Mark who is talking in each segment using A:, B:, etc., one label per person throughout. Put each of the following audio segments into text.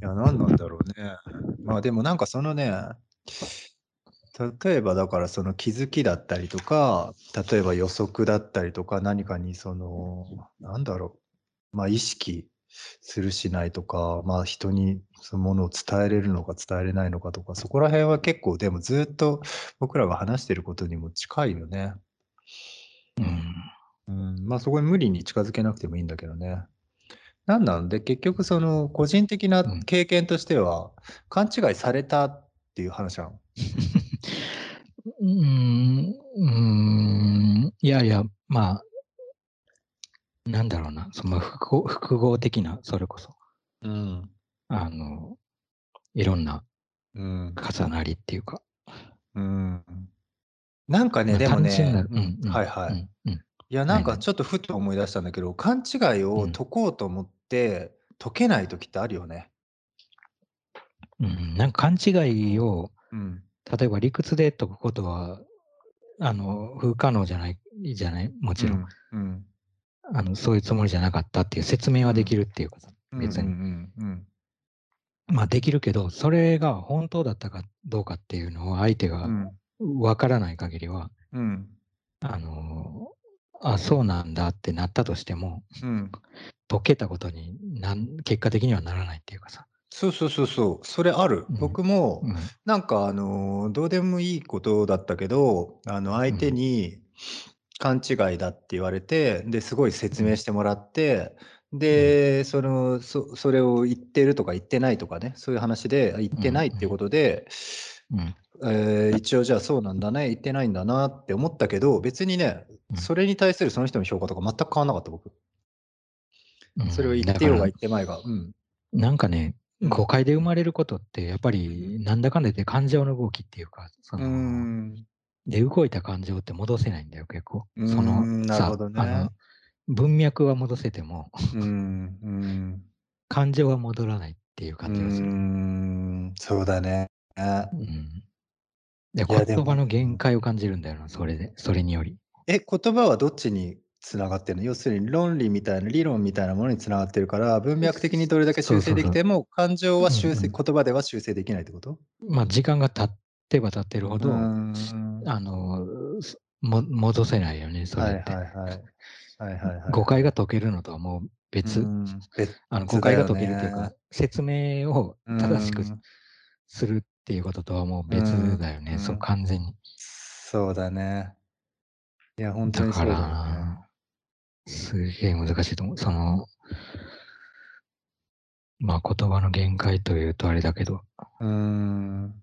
A: や、何なんだろうね。まあでもなんかそのね、例えばだからその気づきだったりとか、例えば予測だったりとか、何かにその、なんだろう、まあ意識するしないとか、まあ人にそのものを伝えれるのか伝えれないのかとか、そこら辺は結構でもずっと僕らが話してることにも近いよね。
B: うん。
A: うん、まあそこに無理に近づけなくてもいいんだけどね。なんなんで、結局その個人的な
B: うん
A: 経験としては、勘違いされたっていう話なの？
B: うーん、うーん、いやいや、まあ、なんだろうな、その複合複合的な、それこそ、
A: うん。
B: あの、いろんな
A: うん。
B: 重なりっていうか、
A: うん。なんかね、
B: まあ
A: でも
B: 単純な
A: ね、
B: うんうん
A: はいはい。
B: うんうん
A: いや、なんかちょっとふと思い出したんだけど、勘違いを
B: うん
A: 解こうと思って、解けない時ってあるよね。
B: うん、なんか勘違いを、
A: うん。
B: 例えば理屈で解くことは、あの、不可能じゃない、じゃない？もちろん,、
A: うん。
B: あの。そういうつもりじゃなかったっていう説明はできるっていうかさ、
A: うん。
B: 別に。
A: うんうん
B: まあできるけど、それが本当だったかどうかっていうのを相手が
A: うん。
B: わからない限りは、
A: うん。
B: あの、あ、そうなんだってなったとしても、
A: うん。
B: 解けたことになん結果的にはならないっていうかさ。
A: そうそうそうそう、それある。
B: うん。
A: 僕も、
B: うん。
A: なんかあのーどうでもいいことだったけど、あの相手に勘違いだって言われて、ですごい説明してもらって、で、そのそそれを言ってるとか言ってないとかね、そういう話で言ってないっていうことで、
B: うん。
A: えー一応じゃあそうなんだね、言ってないんだなって思ったけど、別にね、
B: うん。
A: それに対するその人の評価とか全く変わんなかった僕。
B: うん
A: それを言ってようが言ってまいが。うん。
B: なんかね、
A: うん
B: 誤解で生まれることって、やっぱりなんだかんだで感情の動きっていうか、そうの
A: ん。
B: で動いた感情って戻せないんだよ、結構。その
A: ね
B: あの文脈は戻せても。感情は戻らないっていう感じがする。
A: ん、そうだね。
B: うんで言葉の限界を感じるんだよな、それで、それにより。
A: え、言葉はどっちにつながってるの。要するに論理みたいな、理論みたいなものにつながってるから、文脈的にどれだけ修正できても、感情は修正、
B: うん
A: 言葉では修正できないってこと？
B: まあ、時間が経ってば経ってるほど、あの、すも戻せないよね、そ
A: はい
B: れって。
A: はいはい。
B: 誤解が解けるのとはもう別、あの
A: 別
B: 誤解が解けるというか、説明を正しくするっていうこととはもう別だよね、
A: うん。
B: そう完全に。
A: そうだね。いや、本当にそうだよね。
B: ら、すげえ難しいと思う。その、まあ言葉の限界というとあれだけど、
A: うーん。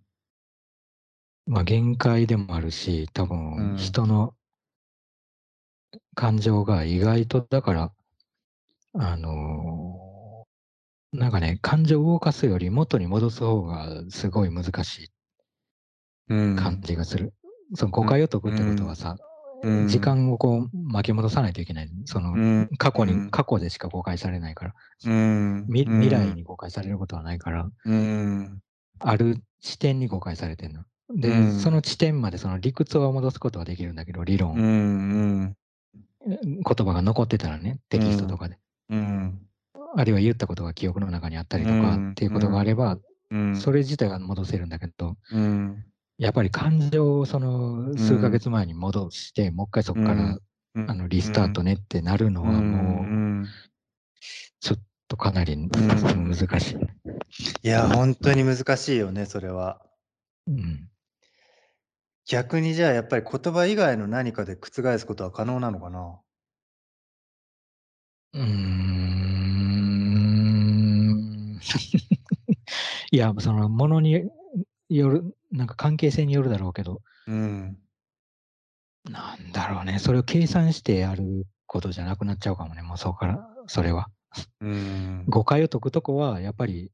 B: まあ限界でもあるし、多
A: うん
B: 分人の感情が意外と、だから、あのーなんかね、感情を動かすより元に戻す方がすごい難しい
A: うん
B: 感じがする。その誤解を解くってことはさ、
A: うん
B: 時間をこう巻き戻さないといけない。その、
A: うん。
B: 過去に、
A: うん。
B: 過去でしか誤解されないから、
A: うん。
B: み未来に誤解されることはないから、
A: うん。
B: ある視点に誤解されてるの。で、
A: うん。
B: その地点までその理屈を戻すことはできるんだけど、理論、
A: うん。うん。
B: 言葉が残ってたらね、テキストとかで。
A: うん。
B: あるいは言ったことが記憶の中にあったりとか
A: うん。
B: っていうことがあれば、
A: うん。
B: それ自体は戻せるんだけど、
A: うん
B: やっぱり感情をその数ヶ月前に戻して、もう一回そこから、
A: うん。
B: あのリスタートねってなるのはもう、
A: ん。
B: ちょっとかなり難しい。
A: いや本当に難しいよねそれは。
B: うん。
A: 逆にじゃあやっぱり言葉以外の何かで覆すことは可能なのかな？
B: うーん。いや、そのものによる、なんか関係性によるだろうけど、
A: うん。
B: なんだろうね、それを計算してやることじゃなくなっちゃうかもね、もうそこから、それは。
A: うん
B: 誤解を解くとこは、やっぱり、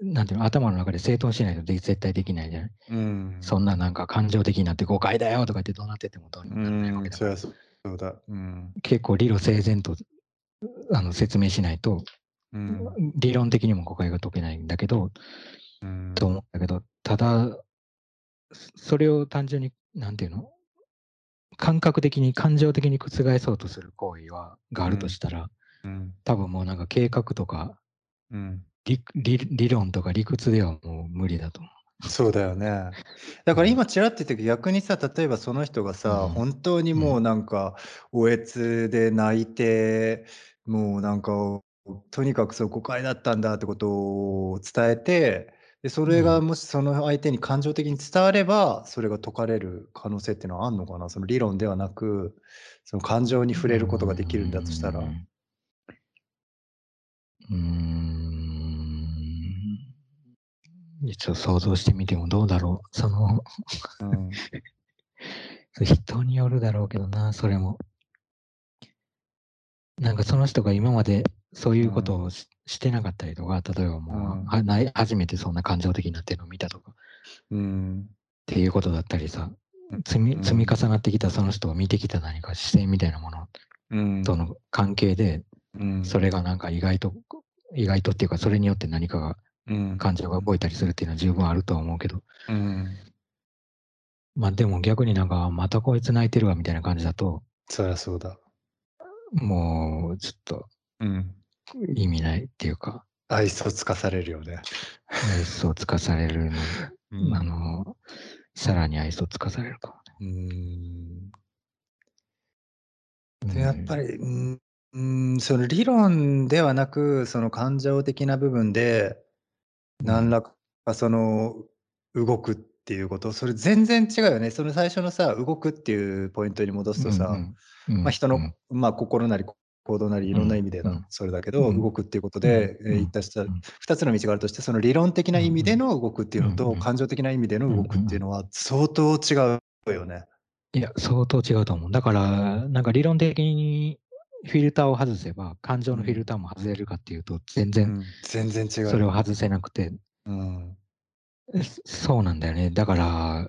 B: なんていうの、頭の中で整頓しないとで絶対できないじゃない。
A: うん
B: そんななんか感情的になって誤解だよとか言ってどうなっててもどうにもならないわけだから。
A: そうだ。うん。
B: 結構理路整然とあの説明しないと、
A: うん。
B: 理論的にも誤解が解けないんだけど、
A: うん
B: と思うんだけど、ただ、そそれを単純に、なんていうの？感覚的に、感情的に覆そうとする行為は、があるとしたら、
A: うん。
B: 多分もうなんか計画とか
A: うん。
B: 理理理論とか理屈ではもう無理だと思
A: そうだよね。だから今ちらっと言ったけど、逆にさ、例えばその人がさ、
B: うん。
A: 本当にもうなんか、おえつで泣いて、もうなんか、とにかくそう誤解だったんだってことを伝えて、で、それが
B: うん
A: もしその相手に感情的に伝われば、それが解かれる可能性っていうのはあんのかな？その理論ではなく、その感情に触れることができるんだとしたら。
B: うーん。うーん。一応想像してみてもどうだろう。その、
A: うん。
B: 人によるだろうけどな、それも。なんかその人が今までそういうことをししてなかったりとか、例えばもう、
A: うん
B: はない初めてそんな感情的になってるのを見たとかっ
A: うん。
B: ていうことだったりさ、積
A: うん
B: み積み重なってきたその人を見てきた何か視線みたいなもの
A: うん。
B: との関係で、
A: うん。
B: それがなんか意外と、意外とっていうか、それによって何かが、
A: うん。
B: 感情が動いたりするっていうのは十分あるとは思うけど、
A: うん。
B: まあでも逆になんか、またこいつ泣いてるわみたいな感じだと、
A: そりゃそうだ。
B: もうちょっと
A: うん。
B: 意味ないっていうか、
A: 愛想つかされるよね。
B: 愛想つかされるの、
A: うん
B: あの、さらに愛想つかされるか
A: うーん。
B: もね。
A: で、やっぱり、うーん、うーん、その理論ではなく、その感情的な部分で、何らかその動くっていうこと、それ全然違うよね。その最初のさ、動くっていうポイントに戻すとさ、まあ、人の、まあ、心なり行動なりいろんな意味で
B: うんう
A: なんそれだけど、
B: うん
A: 動くっていうことで、言ったした
B: うん
A: 2つの道があるとして、その理論的な意味での動くっていうのと、感情的な意味での動くっていうのは相当違うよね。
B: いや、相当違うと思う。だから、なんか理論的にフィルターを外せば、感情のフィルターも外れるかっていうと、全然
A: うん全然違う。
B: それを外せなくて、
A: うん。
B: そそうなんだよね。だから、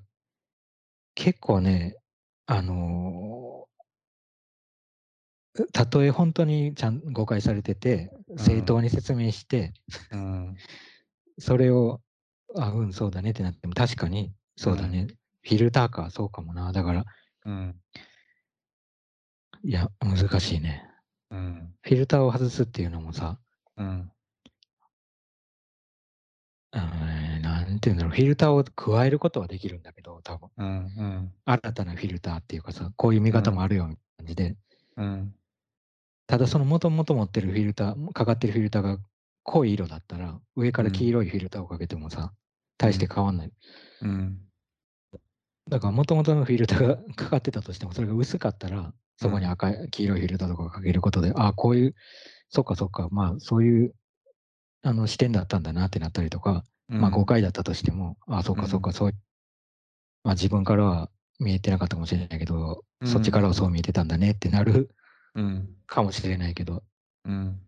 B: 結構ね、あのーたとえ本当にちゃん誤解されてて、正当に説明して、
A: うん。
B: それを、あ、うん、そうだねってなっても、確かに、そうだね。フィルターか、そうかもな。だから、
A: うん。
B: いや、難しいね。
A: うん。
B: フィルターを外すっていうのもさ、
A: うん。
B: なんていうんだろう、フィルターを加えることはできるんだけど、多分
A: うん。うん。
B: 新たなフィルターっていうかさ、こういう見方もあるよみたいな感じで、
A: うん。
B: ただその元々持ってるフィルター、かかってるフィルターが濃い色だったら、上から黄色いフィルターをかけてもさ、大して変わんない。
A: うん。
B: だから元々のフィルターが かかってたとしても、それが薄かったら、そこに赤い、黄色いフィルターとかをかけることで、ああ、こういう、そっかそっか、まあそういうあの視点だったんだなってなったりとか、まあ誤解だったとしても、ああ、そっかそっか、そう、まあ自分からは見えてなかったかもしれないけど、
A: うん。
B: そっちからはそう見えてたんだねってなる
A: うん。
B: かもしれないけど、
A: うん。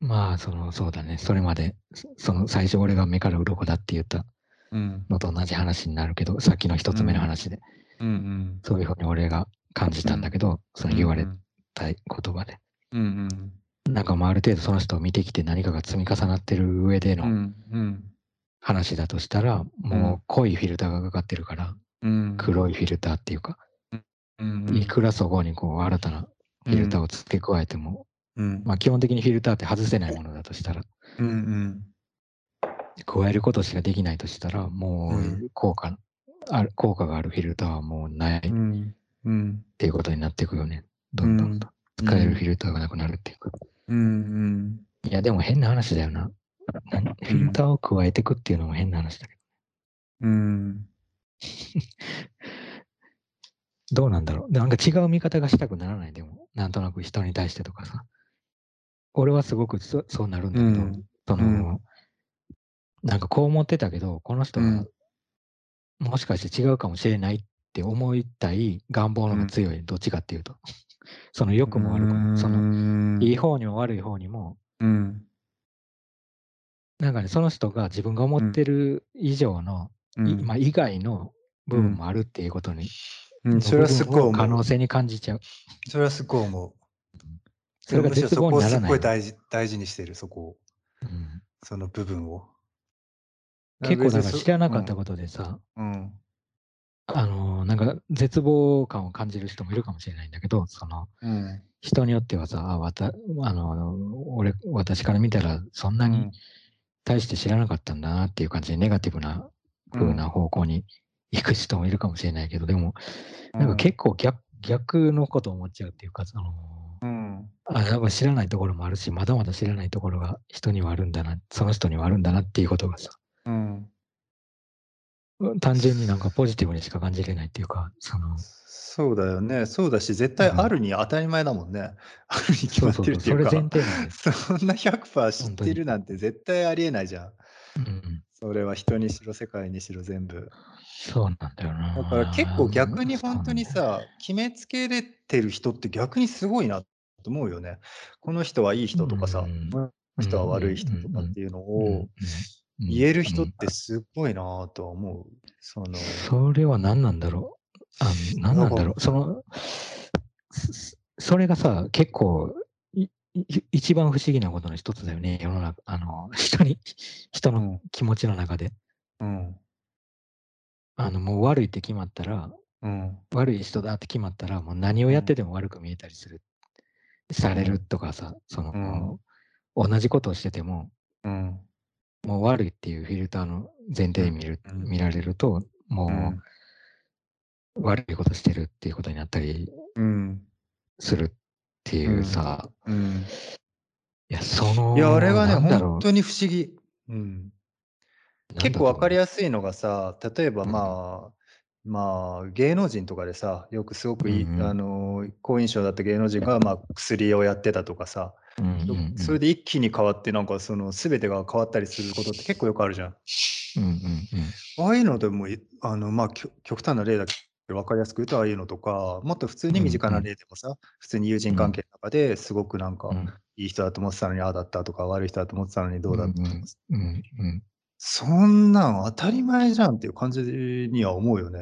B: まあその、そうだね、それまで、そその最初俺が目から鱗だって言った
A: うん。
B: のと同じ話になるけど、さっきの一つ目の話で、
A: うん。
B: そういうふうに俺が感じたんだけど、その言われ
A: うん。
B: た言葉で。
A: うん。
B: なんかまあある程度その人を見てきて何かが積み重なってる上での
A: うん。うん。
B: 話だとしたら、もう濃いフィルターがかかってるから、
A: うん。
B: 黒いフィルターっていうか、
A: うん。
B: いくらそこにこう新たなフィルターを付け加えても、
A: うん。
B: まあ基本的にフィルターって外せないものだとしたら、
A: うん。うん。
B: 加えることしかできないとしたら、も
A: う
B: う効果、ある効果があるフィルターはもうないっ
A: うん。うん。
B: ていうことになっていくよね。どんどんと。使えるフィルターがなくなるっていうか。
A: うん。
B: いや、でも変な話だよな。何フィルターを加えていくっていうのも変な話だけ
A: うん。
B: ど。どうなんだろう。なんか違う見方がしたくならない、でも。なんとなく人に対してとかさ。俺はすごくそそうなるんだけど、
A: うん
B: その、
A: うん
B: なんかこう思ってたけど、この人は
A: うん
B: もしかして違うかもしれないって思いたい願望の方が強い、どっちかっていうと。その良くも悪くも、その
A: の
B: いい方にも悪い方にも、
A: うん。
B: なんかね、その人が自分が思ってる以上の、いまあ、以外の部分もあるっていうことに、
A: うん、それはすごい
B: 可。能性に感じちゃう。
A: それはすごい思う。
B: それが絶望にならない
A: そこをすごい大事大事にしてる、そこを。
B: うん
A: その部分を。
B: 結構だから知らなかった
A: と。
B: ことでさ、
A: うん。
B: あのーなんか絶望感を感じる人もいるかもしれないんだけど、その
A: うん。
B: 人によってはさ、あわたあのー俺私から見たらそんなに大して知らなかったんだなっていう感じで、ネガティブな風な方向に行く人もいるかもしれないけど、でも、なんか結構逆逆のことを思っちゃうっていうか、その、
A: うん。
B: あ、やっぱ知らないところもあるし、まだまだ知らないところが人にはあるんだな、その人にはあるんだなっていうことがさ、
A: うん。
B: 単純になんかポジティブにしか感じれないっていうか、その、
A: そうだよね。そうだし、絶対
B: うん
A: あるに当たり前だもんね。あるに決まっ
B: そうそうそう、
A: てるっていうか。
B: それ前提なんです。
A: そんな100%知ってるなんて絶対ありえないじゃん。
B: うんうん、
A: それは人にしろ世界にしろ全部。
B: そうなんだよな。
A: だから結構逆に本当にさ、決めつけれてる人って逆にすごいなと思うよね。この人はいい人とかさ、
B: うん
A: この人は悪い人とかっていうのを言える人ってすごいなとは思う。その
B: それは何なんだろう。あ何なんだろう。その、そそれがさ、結構、一番不思議なことの一つだよね。世の中、あの、人に、人の
A: うん
B: 気持ちの中で。
A: うん
B: あの、もう悪いって決まったら、
A: うん。
B: 悪い人だって決まったら、もう何をやってても悪く見えたりする。されるとかさ、その、同じことをしてても、
A: うん。
B: もう悪いっていうフィルターの前提で見る、
A: うん。
B: 見られると、もう、
A: うん。
B: 悪いことしてるっていうことになったり
A: うん。
B: するっていうさ、
A: うん。
B: いや、その、
A: いや、あれがね、本当に不思議。うん、結構わかり
B: や
A: やす。いのがさ、例えば
B: うん。
A: まあ、まあ、芸能人とかでさ、よくすごくいい、
B: うんうん
A: あの好印象だった芸能人が、まあ、薬をやってたとかさ、
B: す、うんうんうん、
A: それで一気に変わって、なんかその全てが変わったりすることって結構よくあるじゃん。
B: うんうんうん。
A: ああいうのでもい、あのまあ、きょ極端な例だけど、分かりやすく言うと、ああいうのとか、もっと普通に身近な例でもさ、普通に友人関係の中ですごくなんか、
B: うん。
A: いい人だと思ってたのにああだったとか、悪い人だと思ってたのにどうだったとか、
B: うんうんうん
A: そんなん当たり前じゃんっていう感じには思うよね。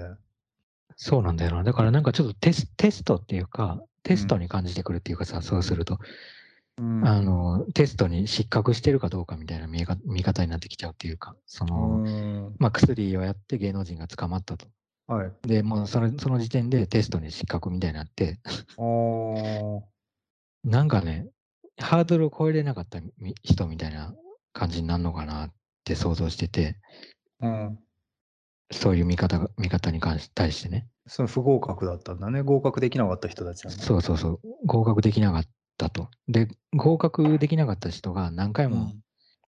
B: そうなんだよな。だからなんかちょっとテステストっていうか、テストに感じてくるっていうかさ、そうすると、
A: うん
B: あの、テストに失格してるかどうかみたいな見見方になってきちゃうっていうか、その、
A: うん
B: まあ、薬をやって芸能人が捕まったと。
A: はい。
B: で、もうそのその時点でテストに失格みたいになって、なんかね、ハードルを超えれなかったみ人みたいな感じになるのかなって想像してて、
A: うん。
B: そういう見方が見方に関し対してね。
A: その不合格だったんだね。合格できなかった人たちなんだ。
B: そうそうそう、合格できなかったと。で、合格できなかった人が何回も、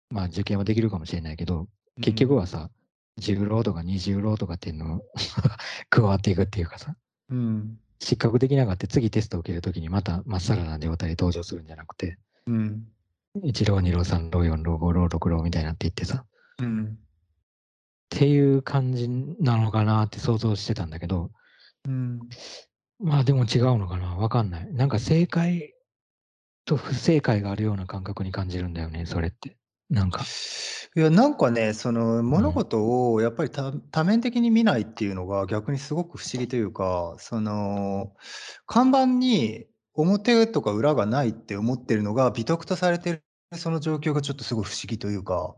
B: まあ受験はできるかもしれないけど、結局はさ、10ローとか20ローとかっていうのを 加わっていくっていうかさ、
A: うん。
B: 合格できなかった次テストを受けるときにまたまっさらな状態で登場するんじゃなくて、
A: うん。
B: 1ロー、2ロー、3ロー、4ロー、5ロー、6ローみたいになっていってさ、
A: うん。
B: っていう感じなのかなって想像してたんだけど、
A: うん。
B: まあでも違うのかなわかんない。なんか正解と不正解があるような感覚に感じるんだよね、それって。なんか。
A: いや、なんかね、その物事をやっぱり多多面的に見ないっていうのが逆にすごく不思議というか、その看板に表とか裏がないって思ってるのが美徳とされてるその状況がちょっとすごい不思議というか、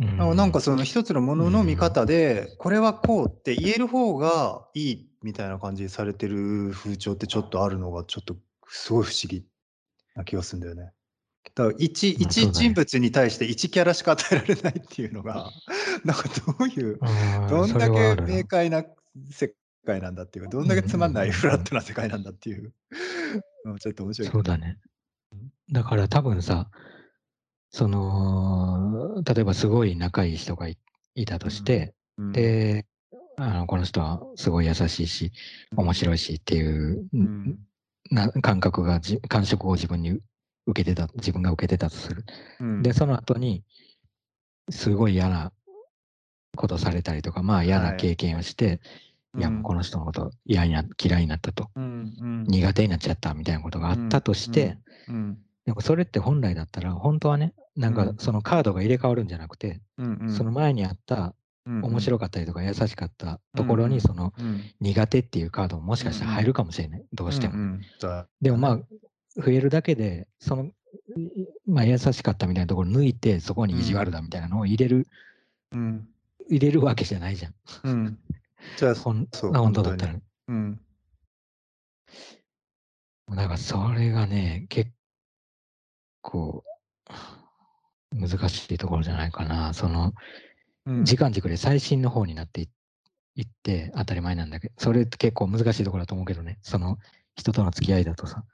B: うん。
A: あなんかその一つのものの見方で、これはこうって言える方がいいみたいな感じにされてる風潮ってちょっとあるのがちょっとすごい不思議な気がするんだよね。だから人物に対して一キャラしか与えられないっていうのが、なんかどういう、どんだけ明快な世界なんだっていうか、どんだけつまんない フラットな世界なんだっていう、う んちょっと面白い。
B: そうだね。だから多分さ、その、例えばすごい仲いい人がいいたとして、
A: うん、
B: で、あのこの人はすごい優しいし、面白いしっていう、
A: うん。
B: な感覚がじ、感触を自分に受けてた、自分が受けてたとする。
A: うん。
B: で、その後に、すごい嫌なことされたりとか、まあ嫌
A: は
B: ない。経験をして、い、や、もうこの人のこと嫌いな、嫌いになったと、苦手になっちゃったみたいなことがあったとして、
A: うん
B: でもそれって本来だったら、本当はね、なんか
A: うん。
B: そのカードが入れ替わるんじゃなくて、その前にあった面白
A: かっ
B: たりとか優しかったところに、その苦手っていうカードももしかしたら入るかもしれない。どうしても。でもまあ、増えるだけで、その、まあ優しかったみたいなところ抜いて、そこに意地悪だみたいなのを入れる、
A: うん。
B: 入れるわけじゃないじゃん。
A: うんじゃあ、
B: ほん
A: そう
B: あ本当だったら。
A: うん
B: なんかそれがね、結構、難しいところじゃないかな。その、
A: うん
B: 時間軸で最新の方になっていいって当たり前なんだけど、それって結構難しいところだと思うけどね。その人との付き合いだとさ、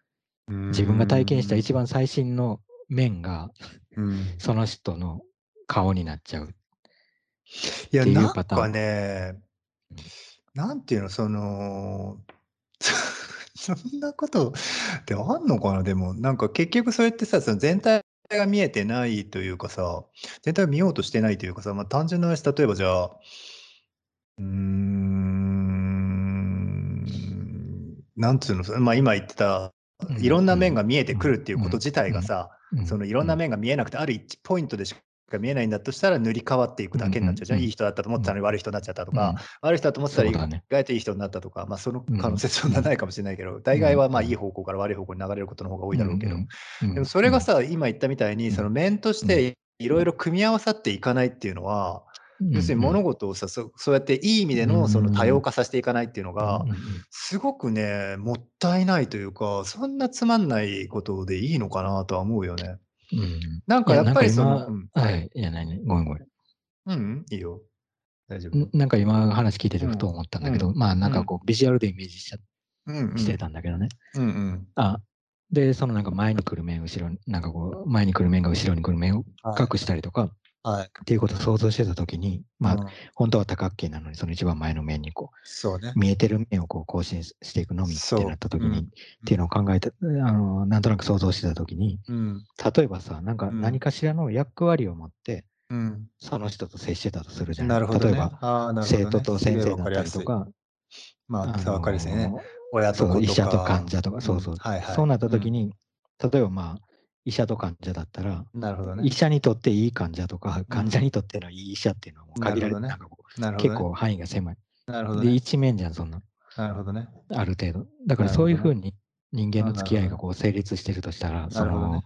B: 自分が体験した一番最新の面が
A: うん
B: その人の顔になっちゃう。
A: いや、
B: っていう
A: なん
B: パターン
A: かね、なんていうの、その、そんなことってあんのかな、でも、なんか結局それってさ、その全体が見えてないというかさ、全体を見ようとしてないというかさ、まあ、単純な話、例えばじゃあ、うん、なんつうの、まあ、今言ってた、いろんな面が見えてくるっていうこと自体がさ、そのいろんな面が見えなくて、ある一ポイントでしか見えないんだとしたら、塗り替わっていくだけになっちゃう。じゃん。
B: うん
A: いい人だったと思ったのに悪い人になっちゃったと
B: うん。
A: か、悪い人だと思ってたら意外といい人になったとか、まあ、その可能性
B: うん
A: そんなないかもしれないけど、大概はまあいい方向から悪い方向に流れることの方が多いだろうけど、でもそれがさ、今言ったみたいに、その面としていろいろ組み合わさっていかないっていうのは、要するに物事をさ、そそうやっていい意味でのその多様化させていかないっていうのがすごくね、もったいないというか、そんなつまんないことでいいのかなとは思うよね。
B: うんうん
A: なんかやっぱりその、
B: はい、いや、何ごめんごめん。
A: うん、いいよ。大丈夫。
B: んなんか今話聞いててふと思ったんだけど、
A: うん
B: まあなんかこうビジュアルでイメージしちゃしてたんだけどね。
A: うんうん。
B: あで、そのなんか前に来る面、後ろに、なんかこう、前に来る面が後ろに来る面を
A: はい
B: 隠したりとか、
A: はい。
B: っていうことを想像してたときに、まあ、
A: うん
B: 本当は多角形なのに、その一番前の面にこ
A: そうね
B: う、。見えてる面をこう更新していくのみってなったときに、
A: そううん
B: っていうのを考えて、あの、なんとなく想像してたときに、
A: うん。
B: 例えばさ、なんか
A: うん
B: 何かしらの役割を持って、
A: うん。
B: その人と接してたとするじゃな。
A: ないるほど、ね。
B: 例えば、
A: ね
B: 生徒と先生だったりと。か、
A: まあ、
B: あの
A: わかりやすいね。親とか。
B: 医者と患者とか、そうそう。
A: んはいはい。
B: そうなったときに、例えばまあ、医者と患者だったら、
A: うん、なるほどね
B: 医。者にとっていい患者とか、患者にとってのいい医者っていうのはもう限られて、ん
A: ね。
B: 結構範囲が狭い。で、
A: なるほどね。
B: 一面じゃん、そんな、
A: なるほどね。
B: ある程度。だからそういうふうに人間の付き合いがこう成立してるとしたら、そ
A: なるほどね
B: の、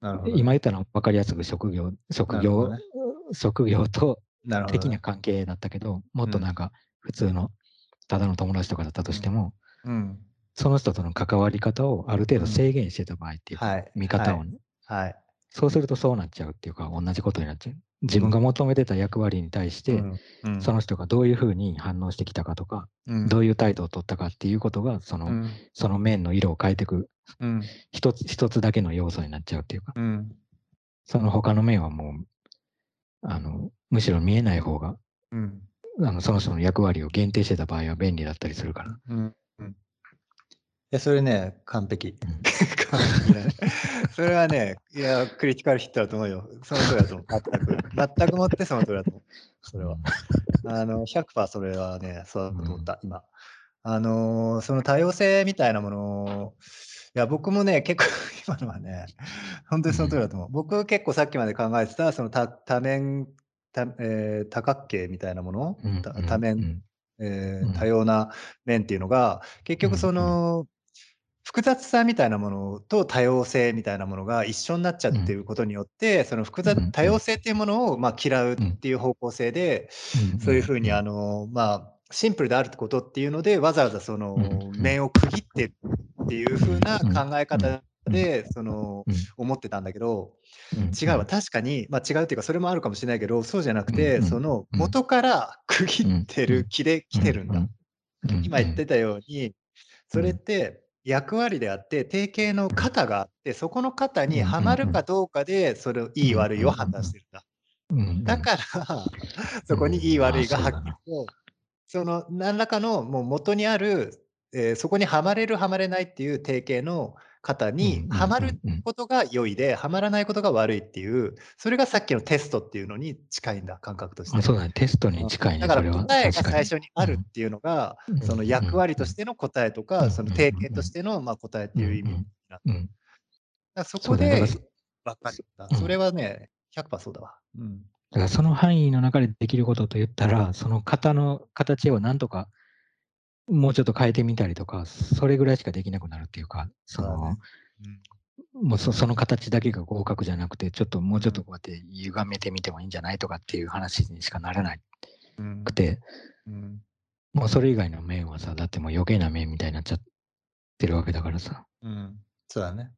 A: なるほどね。
B: 今言ったのは分かりやすく職業、職業
A: ね、
B: 職業と的な関係だったけど、もっとなんか普通のただの友達とかだったとしても、
A: うん。
B: その人との関わり方をある程度制限してた場合っていうか、
A: はい。
B: 見方をね、
A: はい。
B: そうするとそうなっちゃうっていうか、同じことになっちゃう。自分が求めてた役割に対して、
A: うん、
B: その人がどういうふうに反応してきたかとか、
A: うん、
B: どういう態度を取ったかっていうことが、その、
A: うん、
B: その面の色を変えていく、
A: うん、
B: 一つ、一つだけの要素になっちゃうっていうか、
A: うん、
B: その他の面はもう、あの、むしろ見えない方が、
A: うん、
B: あの、その人の役割を限定してた場合は便利だったりするから。
A: や、それね、完璧。
B: うん
A: 完璧だね。それはね、いや、クリティカルヒットだと思うよ。その通りだと思う。全く。全くもってその通りだと思う。それは。あの、100%それはね、そうだと思った、今。あのーその多様性みたいなものを、いや、僕もね、結構 今のはね、本当にその通りだと思う。僕結構さっきまで考えてた、その多多面、多,、えー多角形みたいなもの、多面、
B: うん
A: えー
B: うん
A: 多様な面っていうのが、結局その、複雑さみたいなものと多様性みたいなものが一緒になっちゃってることによって、その複雑
B: うん。
A: 多様性っていうものをまあ嫌うっていう方向性で、
B: うん。
A: そういうふうに
B: ん。
A: あの、まあ、シンプルであることっていうのでわざわざその
B: うん。
A: 面を区切ってるっていうふうな考え方でその
B: うん。
A: 思ってたんだけど
B: うん。
A: 違うわ。確かに、まあ、違うっていうかそれもあるかもしれないけどそうじゃなくて
B: うん。
A: その
B: うん。
A: 元から区切ってる気で来てるんだ。
B: うん。
A: 今言ってたように、それって役割であって、定型の型があって、そこの型にはまるかどうかで、それをいい悪いを判断してるんだ。
B: うん
A: だから、そこにいい悪いがはっきりと、その何らかのもう元にある、えーそこにはまれる、はまれないっていう定型の型に
B: うん
A: はまることが良いで、はまらないことが悪いっていう、それがさっきのテストっていうのに近いんだ、感覚として。
B: あそうだね、テストに近いね、
A: だから。答えが最初にあるっていうのが、
B: うん。
A: その役割としての答えと
B: う
A: か、
B: ん。
A: その定型としてのまあ答えっていう意味になって。そこで
B: から
A: 分かった。
B: うん。
A: それはね、100%そうだわ。うん。
B: だからその範囲の中でできることと言ったら、その型の形をなんとかもうちょっと変えてみたりとか、それぐらいしかできなくなるっていうか、そ
A: そうだ
B: の
A: ね
B: もうそその形だけが合格じゃなくて、ちょっともうちょっとこうやって歪めてみてもいいんじゃないとかっていう話にしかならな
A: うん
B: くて、
A: うん
B: もうそれ以外の面はさ、だってもう余計な面みたいになっちゃってるわけだからさ。
A: うん。そうだね。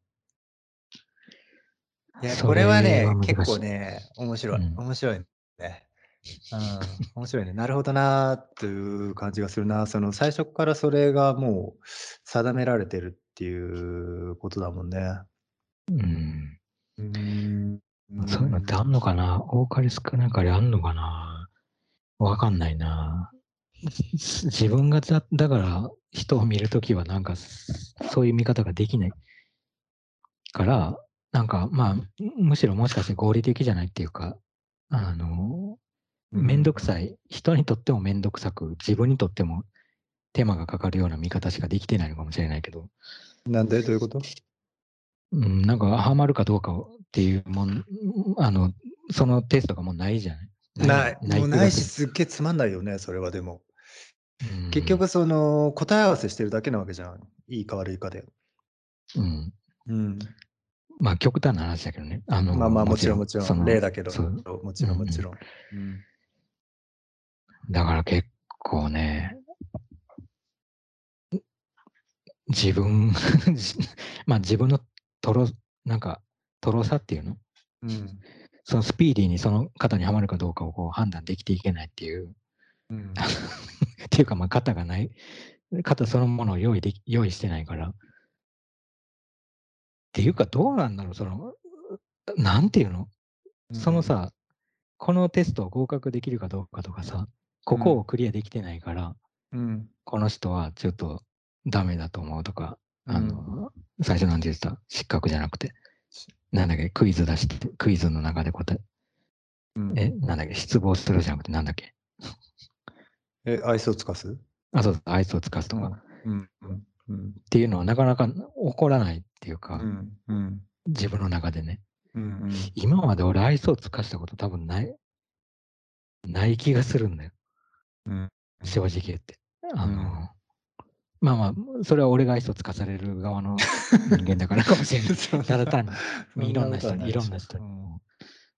A: いや、
B: そ
A: これは
B: れ
A: ね、結。構ね、面白い。
B: うん
A: 面白いね。うん、面白いね。なるほどなっていう感じがするな。その最初からそれがもう定められてるっていうことだもんね。
B: うん。
A: うーん。
B: そういうのってあんのかな？多かれ少なかれあんのかな？わかんないな。自分がだだから人を見るときはなんかそういう見方ができないから、なんかまあむしろもしかして合理的じゃないっていうか、あの、めんどくさい、人にとってもめんどくさく、自分にとっても手間がかかるような見方しかできてないのかもしれないけど、
A: なんで？どういうこと？
B: うん、なんかハマるかどうかっていうもん、あの、そのテストがもうないじゃない？
A: ない。もうないし、
B: す
A: すっげえつまんないよね、それはでも。
B: るうん
A: 結局、その、答え合わせしてるだけなわけじゃん。いいか悪いかで。
B: うん。
A: うん。
B: まあ極端な話だけどね。あの
A: まあまあ、もちろんもちろん。例だけど、もちろんもちろん。うん
B: だから結構ね、自分、まあ自分のとろ、なんか、とろさっていうの？
A: うん。
B: そのスピーディーにその方にはまるかどうかをこう判断できていけないっていう、
A: うん。
B: っていうかまあ型がない、型そのものを用意でき用意してないから。っていうかどうなんだろう、その、なんていうの？そのさ、このテストを合格できるかどうかとかさ、ここをクリアできてないから、
A: うん。
B: この人はちょっとダメだと思うとか、
A: うん
B: あの、最初なんて言ってた？失格じゃなくて、なんだっけ、クイズ出して、クイズの中で答え、
A: うん
B: え、なんだっけ、失望するじゃなくて、なんだっけ？
A: え、愛想つかす？
B: あ、そうそう、アイスをつかすとか、
A: うん。うん。うん。
B: っていうのはなかなか起こらないっていうか、
A: うん。うん。
B: 自分の中でね。
A: うん。
B: 今まで俺アイスをつかしたこと多分ない、ない気がするんだよ。
A: うん。
B: 正直言って。あの、
A: うん
B: まあまあ、それは俺が愛想つかされる側の 人間だからかもしれない。ただ単に、いろんな人に、いろんな人に
A: うん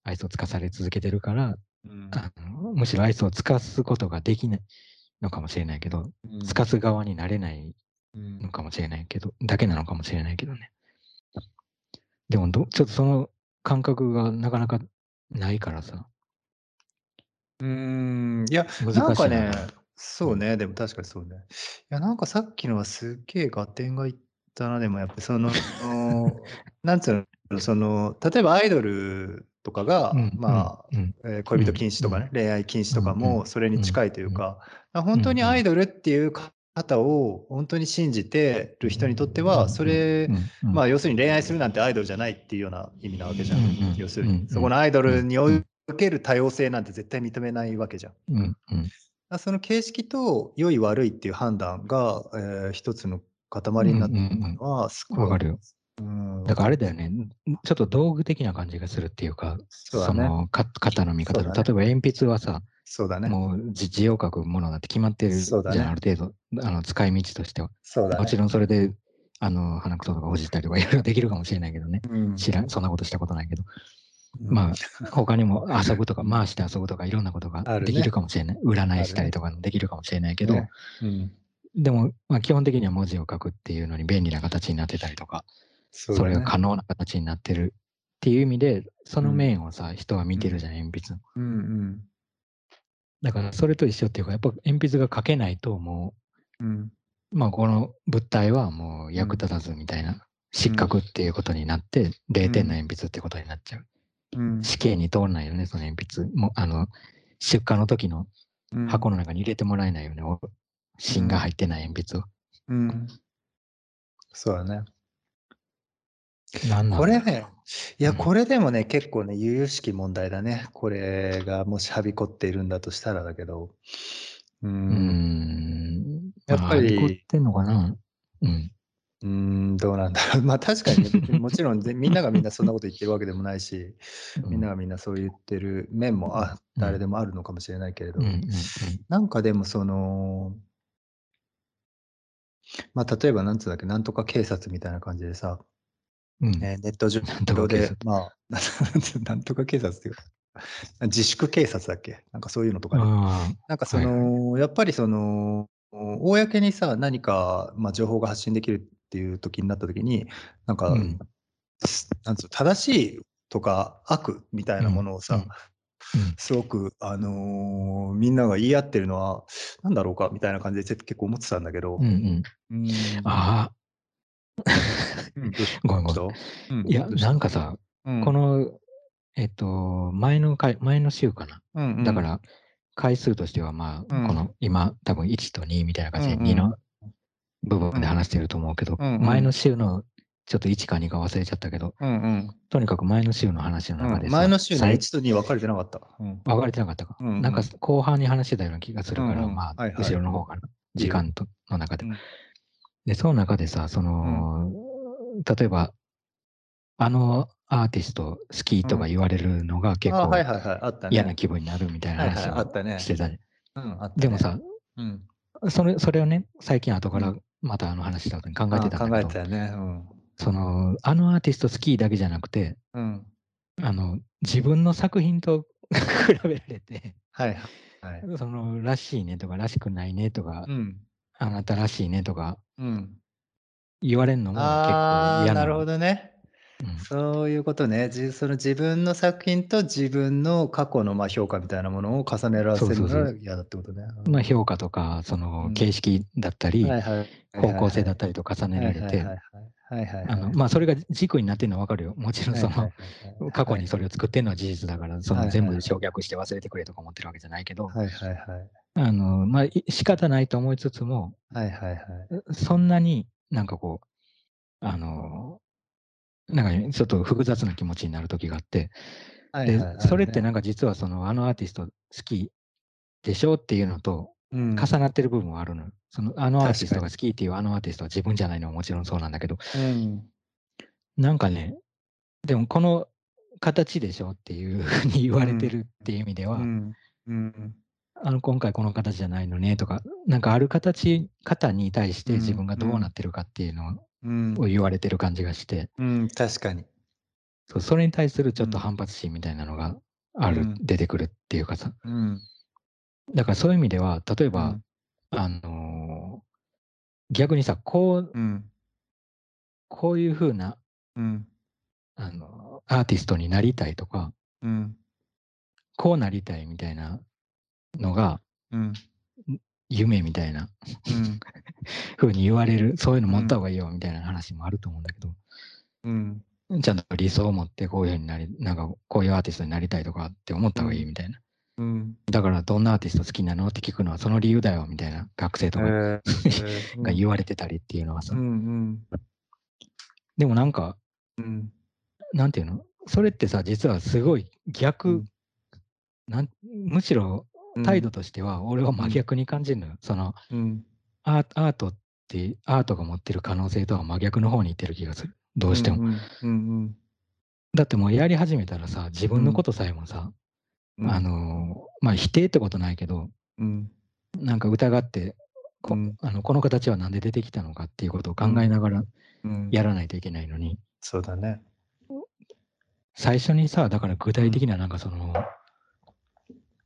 B: 愛想つかされ続けてるから、むしろ愛想をつかすことができないのかもしれないけど、
A: うん
B: つかす側になれない
A: うん
B: のかもしれないけど、だけなのかもしれないけどね。でもど、ちょっとその感覚がなかなかないからさ、
A: うーん、いや、
B: 難しい
A: なんかね
B: な、
A: そうね、でも確かにそうね。いや、なんかさっきのはすっげえ合点がいったな、でもやっぱりその、なんつうの、その、例えばアイドルとかが、
B: うん
A: まあ、
B: うん。うん
A: えー恋人禁止とかね、恋愛禁止とか
B: うん
A: もそれに近いというか、本当にアイドルっていう方を本当に信じてる人にとっては、それ、まあ要するに恋愛するなんてアイドルじゃないっていうような意味なわけじゃん。
B: うんうん
A: 要するに、
B: うんうん。
A: そこのアイドルにおける多様性なんて絶対認めないわけじゃん。
B: うんうん
A: あその形式と良い悪いっていう判断が、えー一つの塊になってるのはすごい。
B: わかるよ。
A: うん
B: だからあれだよね、ちょっと道具的な感じがするっていうか、
A: そね
B: のか型の見方
A: ね
B: 例えば鉛筆はさ、
A: そうだね。
B: もう字字を書くものだって決まってるじゃん、
A: そうだね
B: ある程度、あの使い道としては。
A: そうだね。
B: もちろんそれで、あの、鼻くそとかほじったりとかいろいろできるかもしれないけどね。
A: うん
B: 知らん、そんなことしたことないけど。
A: うん。
B: まあ、他にも遊ぶとか、回して遊ぶとか、いろんなことができるかもしれない。占いしたりとかもできるかもしれないけど、
A: ね。うん。
B: でも、まあ、基本的には文字を書くっていうのに便利な形になってたりとか、そ,、
A: ね。
B: れが可能な形になってるっていう意味で、その面をさ、人は見てるじゃん、鉛筆の。
A: うんうん。
B: だから、それと一緒っていうか、やっぱ鉛筆が書けないと、も
A: うん。
B: う、まあ、この物体はもう役立たずみたいな、失格っていうことになって、0点の鉛筆ってことになっちゃう。
A: うん
B: 試験に通らないよね、その鉛筆。もうあの、出荷の時の
A: うん
B: 箱の中に入れてもらえないよね、お芯が入ってない鉛筆を。
A: うんそうだね。
B: なんなん
A: これね、いや、
B: うん
A: これでもね、結構ね、由々しき問題だね。これがもしはびこっているんだとしたらだけど。う。
B: うんーん。
A: やっぱり
B: まあはびこってんのかなうん。
A: うーん、どうなんだろう。まあ確かにもちろんぜ みんながみんなそんなこと言ってるわけでもないし、みんながみんなそう言ってる面もあ誰でもあるのかもしれないけれど、なんかでもその、まあ例えばなんつうんだっけ、なんとか警察みたいな感じでさ、
B: うん。
A: えーネット上で
B: 察、
A: まあ、なんとか警察っていうか、自粛警察だっけ？なんかそういうのとかね。
B: あ
A: なんかその、やっぱりその、公にさ、何か、まあ、情報が発信できるっていう時になった時に、なんか、
B: うん。
A: なんつうの正しいとか悪みたいなものをさ、
B: うん。うん。
A: すごく、あのーみんなが言い合ってるのは、なんだろうかみたいな感じで結構思ってたんだけど。
B: うんうん。
A: うん。
B: ああ、ごめんごめん。いや、なんかさ、
A: うん。
B: この、えっと、前の回、前の週かな。
A: うんうん。
B: だから、回数としては、まあ、
A: うん。
B: この今、多分1と2みたいな感じで、
A: うんうん。
B: 2の部分で話してると思うけど、
A: うんうん。
B: 前の週のちょっと1か2か忘れちゃったけど、
A: うんうん。
B: とにかく前の週の話の中でさ、
A: うん。前の週に
B: 最
A: 1と2分かれてなかった？うん。
B: 分かれてなかったか。
A: うんうん。
B: なんか後半に話してたような気がするから、
A: うんうん
B: まあ、
A: はいはい。
B: 後ろの方かな。時間との中で。
A: うん。
B: で、その中でさ、その、例えば、あのアーティスト好きとか言われるのが結
A: あ
B: 構。嫌な気分になるみたいな話をしてたでも、さ、
A: うん、
B: それそれをね、最近後から
A: う
B: またあの話した後に考えてたんだけど、
A: えてたよね。うん
B: その、あのアーティスト好きだけじゃなくて、
A: うん、
B: あの、自分の作品と比べられて、
A: はいはい。はい
B: その、らしいねとか、らしくないねとか、
A: うん
B: あなたらしいねとか
A: うん、
B: 言われるのも結構嫌なの
A: なるほどね。
B: うん。
A: そういうことね。じその自分の作品と自分の過去のまあ評価みたいなものを重ねらせるの
B: そうそう
A: が嫌だってことね。
B: まあ、評価とか、その
A: うん。
B: 形式だったり、
A: はいはい。
B: 方向性だったりと重ねられて、
A: はいはいはいはい
B: あのまあ、それが軸になってるのは分かるよ。もちろんその、過去にそ
A: れ
B: れを作ってるのは事実だから、その全部省略して忘れてくれとか思ってるわけじゃないけど、
A: はいはいはい。
B: あの、まあ、い仕方ないと思いつつも、
A: はいはいはい。
B: そんなになんかこう、あの、なんかねちょっと複雑な気持ちになる時があって、でそれってなんか実はそのあのアーティスト好きでしょっていうのと
A: うん
B: 重なってる部分はあるのよ。そのあのアーティストが好きっていうあのアーティストは自分じゃないのはもちろんそうなんだけど、
A: うん。
B: なんかね、でもこの形でしょっていうふうに言われてるっていう意味では、
A: うん。うん。
B: あの今回この形じゃないのねとか、なんかある形、型に対して自分がどうなってるかっていうの
A: うん
B: を言われてる感じがして、
A: うん確かに。
B: そうそれに対するちょっと
A: うん。
B: 反発心みたいなのがある、
A: うん。
B: 出てくるっていうかさ、
A: うん。
B: だからそういう意味では、例えば、
A: うん。
B: あのー逆にさ、こう、
A: うん。
B: こういうふうな、
A: うん。
B: あのアーティストになりたいとか、
A: うん。
B: こうなりたいみたいなのが
A: うん
B: 夢みたいな。
A: うん。
B: 風に言われる、そういうの持った方がいいよみたいな話もあると思うんだけど、
A: うん。
B: ちゃんと理想を持ってこういうふうになり、なんかこういうアーティストになりたいとかって思った方がいいみたいな。
A: うん。
B: だからどんなアーティスト好きなのって聞くのはその理由だよみたいな学生とか。
A: えー。
B: が言われてたりっていうのはさ、
A: うんうん。
B: でもなんか、
A: うん。
B: なんていうの？それってさ、実はすごい逆、
A: うん。
B: なんむしろ
A: うん
B: 態度としては俺は真逆に感じるのよ。その
A: うん。
B: アーアートって、アートが持ってる可能性とは真逆の方に行ってる気がする。どうしても。
A: うんうん。
B: だってもうやり始めたらさ、自分のことさえもさ、
A: うん。
B: あのーまあ否定ってことないけど、
A: うん。
B: なんか疑ってこ,、
A: うん。
B: あのこの形は何で出てきたのかっていうことを考えながら
A: うん。
B: やらないといけないのに、
A: そうだね。
B: 最初にさ、だから具体的ななんかその、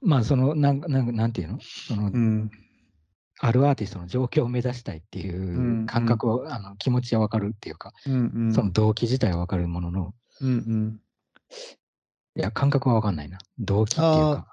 B: まあそのなんなんなんていうの？その、
A: うん。
B: あるアーティストの状況を目指したいってい
A: ん
B: う感覚は、あの気持ちはわかるっていうか、
A: うんうん。
B: その動機自体はわかるものの、
A: うんうん。
B: いや、感覚はわかんないな。動機っていうか。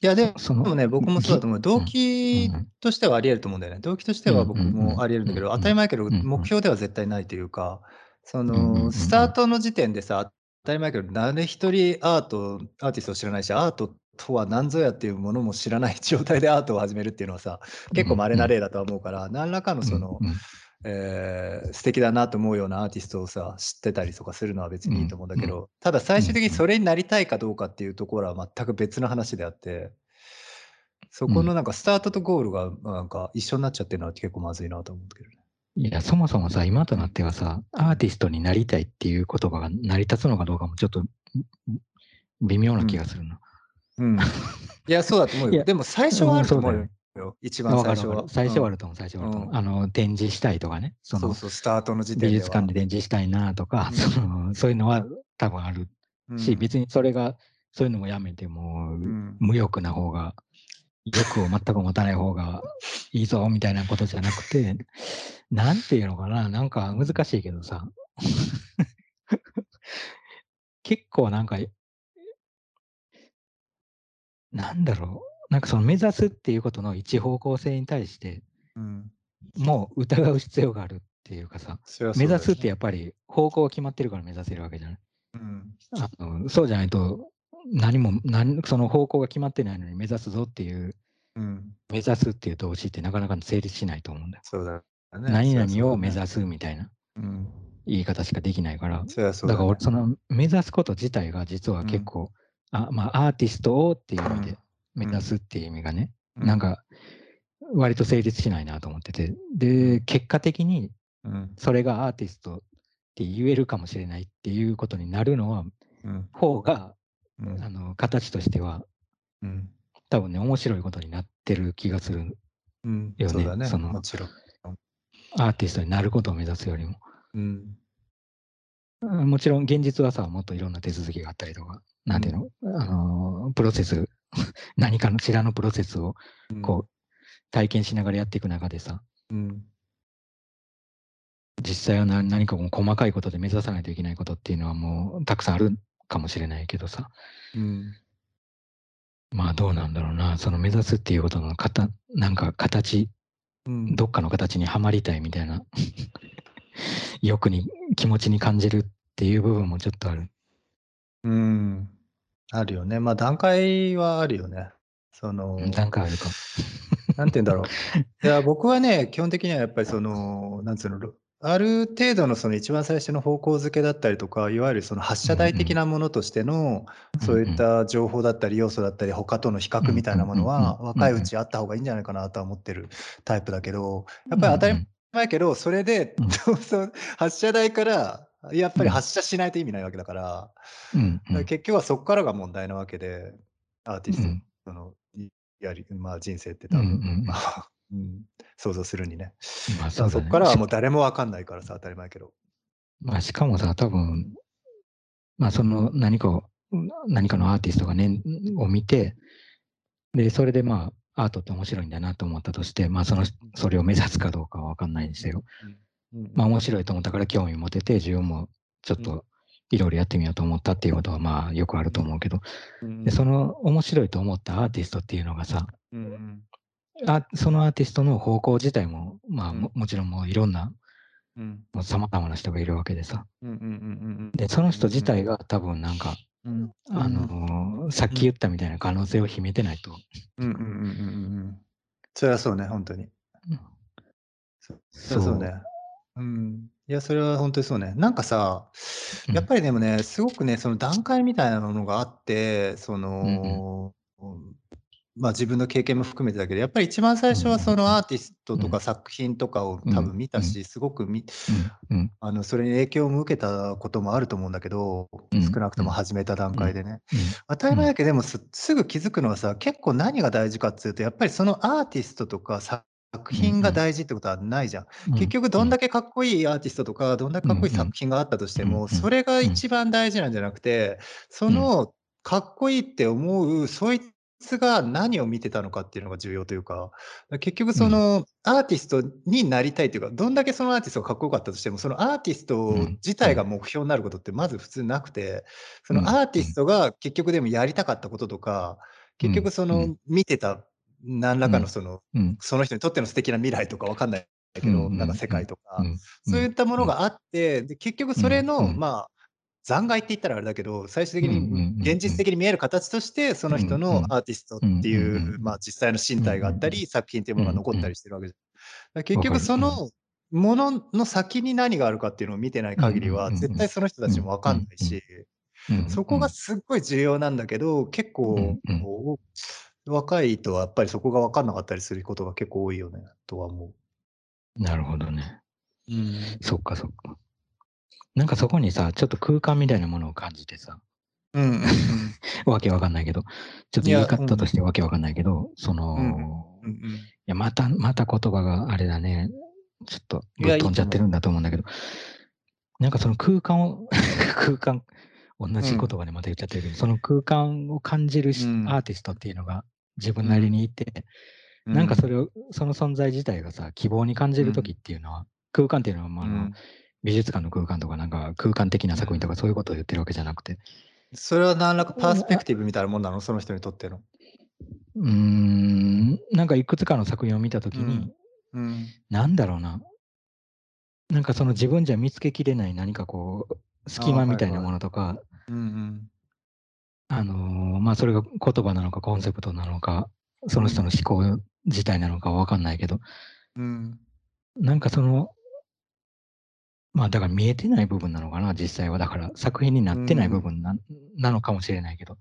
A: いやで
B: その
A: もね、僕もそうだと思う。動
B: う
A: 機
B: ん。うん
A: としてはあり得ると思うんだよね。動機としては僕もあり得るんだけど、
B: うんうん。うん
A: 当たり前やけど、
B: うんうん。
A: 目標では絶対ないというか、そ
B: んうんうん
A: の、スタートの時点でさ、当たり前やけど、誰一人アート、アーティストを知らないし、アートとは何ぞやっていうものも知らない状態でアートを始めるっていうのはさ、結構稀な例だとは思うから、何らかのその、
B: うん。うん。
A: えー素敵だなと思うようなアーティストをさ知ってたりとかするのは別にいいと思うんだけど、ただ最終的にそれになりたいかどうかっていうところは全く別の話であってそこのなんかスタートとゴールがなんか一緒になっちゃってるのは結構まずいなと思うけどね。
B: いや、そもそもさ、今となってはさ、アーティストになりたいっていう言葉が成り立つのかどうかもちょっとん微妙な気がするな。
A: うん、いやそうだと思うよ。でも最初はあると思う
B: うん
A: よ。一番最初は。
B: る最初はあ
A: る。
B: ると思う、最初はあると思う。
A: うん
B: あの、展示したいとかね、その
A: そうそう、スタートの時点では。
B: 美術館で展示したいなとか、
A: うん
B: そのそういうのは多分あるし、
A: うん
B: 別にそれが、そういうのもやめて、もう、
A: うん
B: 無欲な方が、欲を全く持たない方がいいぞみたいなことじゃなくて、なんていうのかな、なんか難しいけどさ、結構なんか、なんだろう、なんかその目指すっていうことの一方向性に対して、
A: うん。
B: もう疑う必要があるっていうかさ、目指すってやっぱり方向が決まってるから目指せるわけじゃない。
A: うん。
B: あのそうじゃないと、何も何、その方向が決まってないのに目指すぞっていう、
A: うん。
B: 目指すっていう動詞ってなかなか成立しないと思うんだよ。
A: そうだよね。
B: 何々を目
A: す。
B: 指すみたいな
A: うん。
B: 言い方しかできないから、
A: だ
B: だから俺、その目指すこと自体が実は結構、あまあ、アーティストをっていう意味で、目指すっていう意味がね、
A: う
B: なん、か、割と成立しないなと思ってて、で、結果的に
A: うん。
B: それがアーティストって言えるかもしれないっていうことになるのは、
A: うん。
B: 方が、
A: うん
B: あの形としては、
A: うん。
B: 多分ね、面白いことになってる気がする。
A: うん。
B: よね
A: そ
B: の
A: もちろん。
B: アーティストになることを目指すよりも。もちろん現実はさ、もっといろんな手続きがあったりとか、なんていうの、あのプロセス、何かのちらのプロセスをこう体験しながらやっていく中でさ、
A: うん。
B: 実際は何何かこう細かいことで目指さないといけないことっていうのはもうたくさんあるかもしれないけどさ、
A: うん。
B: まあどうなんだろうな、その目指すっていうことの形、なんか形、
A: うん。
B: どっかの形にはまりたいみたいな、欲に、気持ちに感じるっていう部分もちょっとある。
A: うん。あるよね。まあ段階はあるよね。その、
B: なんかあるか。
A: なんて言うんだろう。いや、僕はね、基本的にはやっぱりその、なんつうの、ろある程度のその一番最初の方向づけだったりとか、いわゆるその発射台的なものとしての、そういった情報だったり要素だったり、他との比較みたいなものは、若いうちあった方がいいんじゃないかなとは思ってるタイプだけど、やっぱり当たり前やけど、それで、発射台から、やっぱり発射しないと意味ないわけだから、
B: うんうん
A: だから結局はそこからが問題なわけで、アーティストのいやり、まあ、人生って多
B: うん うんうん
A: 分、まあうん想像するにね。
B: まあ
A: そ
B: ね
A: こからはもう誰もわかんないからさ、当たり前やけど。
B: まあ、しかもさ、多分、まあ、その何かを、何かのアーティストがね、を見て、で、それでまあ、アートって面白いんだなと思ったとして、まあ、その、それを目指すかどうかはわかんないにせよ。
A: うん
B: まあ、面白いと思ったから興味持てて、自分もちょっ
A: うん。
B: といろいろやってみようと思ったっていうことは、まあ、よくあると思うけど、
A: うん
B: で、その面白いと思ったアーティストっていうのがさ、あそのアーティストの方向自体も、まあ、
A: うん。
B: ももちろんもういろんな、
A: うん。
B: もう様々な人がいるわけでさ。で、その人自体が多分なんか、
A: うん。
B: あのーさっき言ったみたいな可能性を秘めてないと。
A: うんうんうんうんうんうん。そりゃそうね、本当に。そりゃそうね。うん。いや、それは本当にそうね。なんかさ、
B: うん。
A: やっぱりでもね、すごくね、その段階みたいなものがあって、その、まあ自分の経験も含めてだけど、やっぱり一番最初はそのアーティストとか作品とかを多分見たし、すごくみ
B: うん。うん。
A: あのそれに影響も受けたこともあると思うんだけど、
B: うん。
A: 少なくとも始めた段階でね。
B: うん。
A: 当たり前だけど、でもすすぐ気づくのはさ、結構何が大事かっていうと、やっぱりそのアーティストとか作品が大事ってことはないじゃん。
B: うん。
A: 結局どんだけかっこいいアーティストとか、どんだけかっこいい作品があったとしても、それが一番大事なんじゃなくて、そのかっこいいって思う、そいつが何を見てたのかっていうのが重要というか、結局そのアーティストになりたいというか、どんだけそのアーティストがかっこよかったとしても、そのアーティスト自体が目標になることってまず普通なくて、そのアーティストが結局でもやりたかったこととか、結局そうの
B: ん。
A: 見てた何らかのその、
B: うん。
A: その人にとっての素敵な未来とかわかんないけど、
B: うんうん
A: なんか世界とか、
B: うん。
A: そういったものがあって、で結局それの、まあ、残骸って言ったらあれだけど、最終的に現実的に見える形として、その人のアーティストってい
B: う
A: まあ実際の身体があったり、作品っていうものが残ったりしてるわけじゃん。結局そのものの先に何があるかっていうのを見てない限りは、絶対その人たちもわかんないし、
B: うん
A: そこがすっごい重要なんだけど、結構、若いとはやっぱりそこが分かんなかったりすることが結構多いよね、とは思
B: なるほどね。
A: う。うん。
B: そっかそっか。なんかそこにさ、ちょっと空間みたいなものを感じてさ、
A: うんうん
B: わけわかんないけど、ちょっと言い方としてわけわかんないけど、その、
A: うん
B: い
A: うん
B: や、また、また言葉があれだね、ちょっと飛んじゃってるんだと思うんだけど、なんかその空間を、空間、同じ言葉でまた言っちゃってるけど、その空間を感じるし
A: うん
B: アーティストっていうのが自分なりにいて、
A: うん。
B: なんかそれを、その存在自体がさ、希望に感じるときっていうのは、空間っていうのは、まあ、あの
A: うん
B: 美術館の空間とか、なんか空間的な作品とかそういうことを言ってるわけじゃなくて。
A: それは何らかパースペクティブみたいなもんなの？その人にとっての。
B: うーん、なんかいくつかの作品を見たときに、
A: うん。
B: なんだろうな。なんかその自分じゃ見つけきれない何かこう、隙間みたいなものとか、
A: うんうん。
B: あのーまあそれが言葉なのかコンセプトなのか、その人の思考自体なのかわかんないけど、
A: うん。
B: なんかその、まあだから見えてない部分なのかな、実際は。だから作品になってない部分な,、なのかもしれないけど。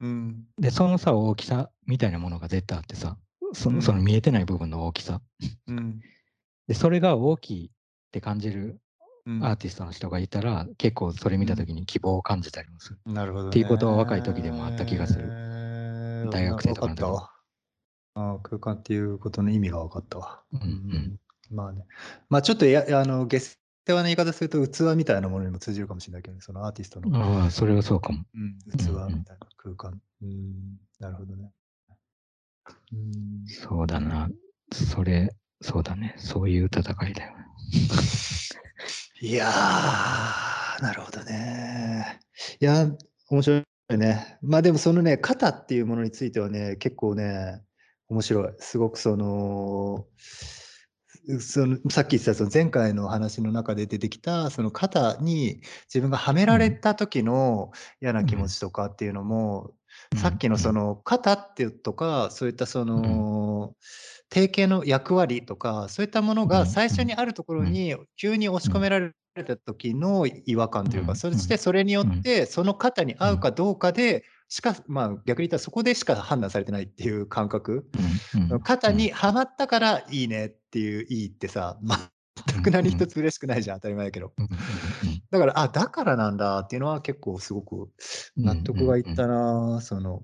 A: うん。
B: で、そのさ、大きさみたいなものが絶対あってさ、そ
A: うん
B: のその見えてない部分の大きさ。
A: うん。
B: で、それが大きいって感じる
A: うん
B: アーティストの人がいたら、結構それ見たときに希望を感じたりもする。
A: なるほど、ね。
B: っていうことは若い時でもあった気がする
A: る
B: 大学生とかの時
A: 分かったわ。ああ空間っていうことの意味が分かったわ。
B: うんうん
A: まあね。まあちょっとや、あの、下世話な言い方すると器みたいなものにも通じるかもしれないけどね、そのアーティストの、
B: ああ、それはそうかも。
A: うん、器みたいな空間。うん、なるほどね。うん、
B: そうだな。それ、そうだね。そういう戦いだよね。
A: いやー、なるほどね。いや、面白いね。まあでもそのね、型っていうものについてはね、結構ね、面白い。すごくその、そのさっき言ってたその前回の話の中で出てきたその肩に自分がはめられた時の嫌な気持ちとかっていうのも、さっきのその肩っていうとかそういったその定型の役割とかそういったものが最初にあるところに急に押し込められた時の違和感というかそしてそれによってその肩に合うかどうかでしかまあ逆に言ったらそこでしか判断されてないっていう感覚肩にはまったからいいねっていういいってさ全く何一つ嬉しくないじゃん当たり前だけど。だからあだからなんだっていうのは結構すごく納得がいったなその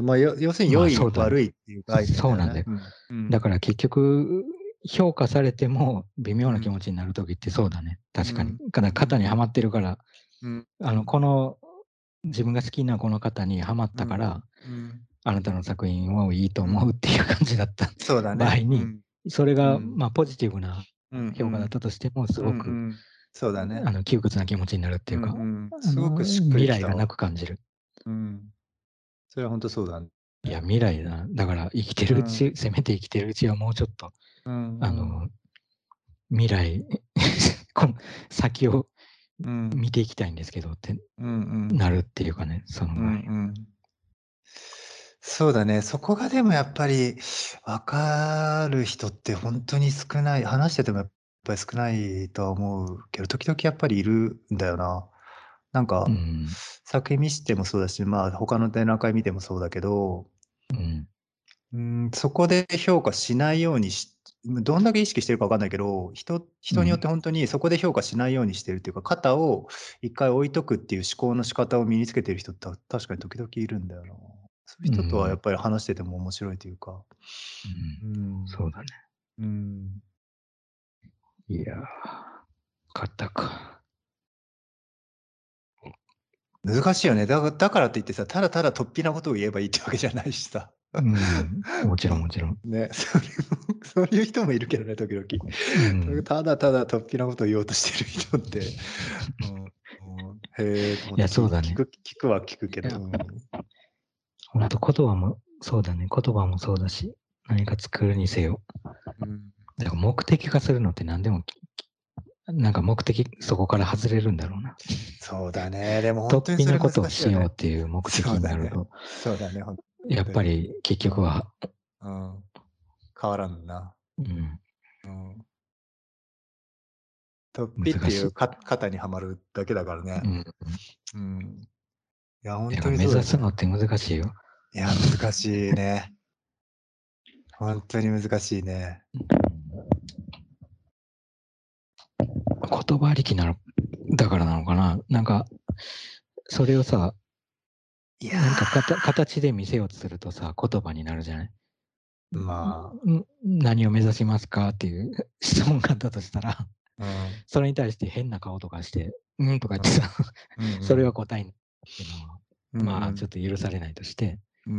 A: まあ、要するに良い、
B: まあ
A: 悪いっていう概念、
B: ね、そうなんだよ、うん、だから結局評価されても微妙な気持ちになる時ってそうだね、確かに。だから肩にはまってるから、
A: うん、
B: あのこの自分が好きなこの方にはまったから、
A: うん、
B: あなたの作品をいいと思うっていう感じだった。
A: そうだ、ね、
B: 場合に、それが、まあポジティブな評価だったとしても、すごく、
A: うんうん、そうだね。
B: あの窮屈な気持ちになるっていうか、
A: うんうん、すごく
B: 未来がなく感じる。
A: うんそれは本当そうだ、ね。
B: いや、未来だ。だから生きてるうち、うん、せめて生きてるうちはもうちょっと、
A: うんうん、
B: あの、未来、先を見ていきたいんですけどってなるっていうかね、その
A: うん、そうだね、そこがでもやっぱり分かる人って本当に少ない、話しててもやっぱり少ないとは思うけど、時々やっぱりいるんだよな。なんか、
B: うん、
A: 作品見してもそうだし、まあ他の展覧会見てもそうだけど、
B: うん、
A: うんそこで評価しないようにし、どんだけ意識してるか分かんないけど、人人によって本当にそこで評価しないようにしてるっていうか、肩を一回置いとくっていう思考の仕方を身につけてる人って確かに時々いるんだよな。そういう人とはやっぱり話してても面白いというか。
B: うん、うん、そうだね。
A: うん。
B: いやー、肩か。
A: 難しいよねだ。だからといってさ、ただただ突飛なことを言えばいいってわけじゃないしさ。
B: うん、もちろんもちろん。
A: ね、それそういう人もいるけどね、時々。うん、ただただ突飛なことを言おうとしてる人って。うん、へえ、
B: いや、そうだね
A: 聞く。聞くは聞くけど。
B: 本当、言葉もそうだね。言葉もそうだし、何か作るにせよ。
A: うん、
B: だから目的化するのって何でもなんか目的、そこから外れるんだろうな。
A: そうだね。でも
B: 本当に、ね、突飛なことをしようっていう目的になると、
A: そうだね。
B: やっぱり結局は、
A: うん、うん、変わらんな。
B: うん。
A: うん、突飛っていうか肩にはまるだけだからね。
B: うん。
A: うん、いや、本当に、
B: ね、目指すのって難しいよ。
A: いや、難しいね。本当に難しいね。
B: 言葉ありきなの、だからなのかな。なんか、それをさ、
A: いや
B: なんかか形で見せようとするとさ、言葉になるじゃない？
A: ま
B: あ。何を目指しますかっていう 質問があったとしたら、
A: うん、
B: それに対して変な顔とかして、うんとか言ってさ、
A: うん。うん、
B: それは答えっていうのは、まあちょっと許されないとして、
A: うん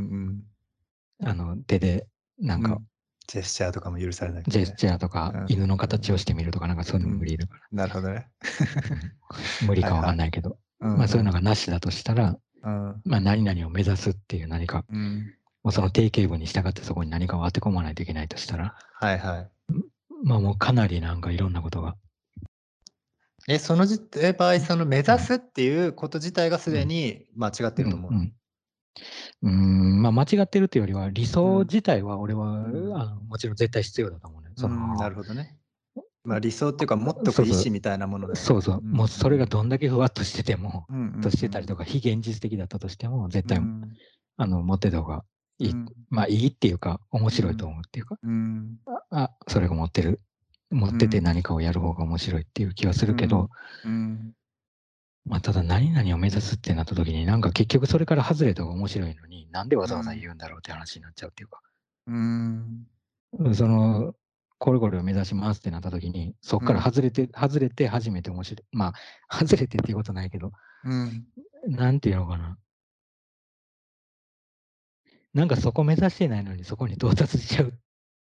A: うん、
B: あの手でなんか
A: ジェスチャーとかも許されなくて、
B: ジェス
A: ね。
B: チャーとか、
A: うん
B: 犬の形をしてみるとか、なんかそういうの
A: うん
B: 無理だか
A: なるほどね。
B: ら。無理かわかんないけど。
A: うん
B: まあそういうのがなしだとしたら、
A: うん。
B: まあ何々を目指すっていう何か、
A: うん。
B: もうその定型文に従ってそこに何かを当て込まないといけないとしたら、
A: はいはい。
B: まあもうかなりなんかいろんなことが、
A: え、そのじえ場合、その目指すっていうこと自体がすでに間違ってると思う。
B: うんうんまあ間違ってるというよりは、理想
A: うん。
B: 自体は俺は、
A: うん。
B: あのもちろん絶対必要だと思うね。その
A: うんなるほどね。まあ理想っていうか、もっと意思みたいなものだよね。
B: そうそう、
A: ん
B: もうそれがどんだけふわっとしてても、
A: うんうんうん。
B: としてたりとか、非現実的だったとしても、絶対、
A: うん。
B: あの持ってた方がいい、
A: うん。
B: まあいいっていうか、面白いと思うっていうか、
A: うん。
B: あそれが持ってる、持ってて
A: うん。
B: 何かをやる方が面白いっていう気はするけど、
A: うん
B: まあただ何々を目指すってなった時に、なんか結局それから外れた方が面白いのに、なんでわざわざ言うんだろうって話になっちゃうっていうか、
A: うん。
B: その、これこれを目指しますってなった時に、そこから外れて、外れて初めて面白い。まあ、外れてっていうことないけど、
A: うん。
B: なんていうのかな。なんかそこ目指してないのにそこに到達しちゃうっ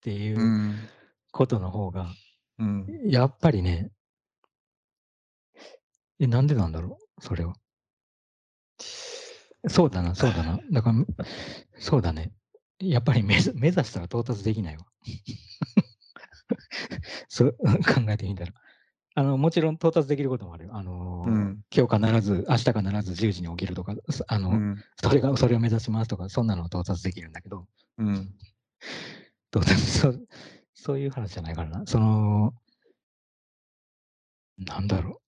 B: ていううん。ことの方が、
A: うん。
B: やっぱりね、え、なんでなんだろう、それは。そうだな、そうだな。だから、そうだね。やっぱり目指目指したら到達できないわ。そう考えてみたら。あの、もちろん到達できることもあるよ。あのー
A: うん
B: 今日必ず、明日必ず10時に起きるとか、そあの、
A: うん
B: それが、それを目指しますとか、そんなのは到達できるんだけど、
A: うん
B: 到達、そう、そういう話じゃないからな。その、なんだろう。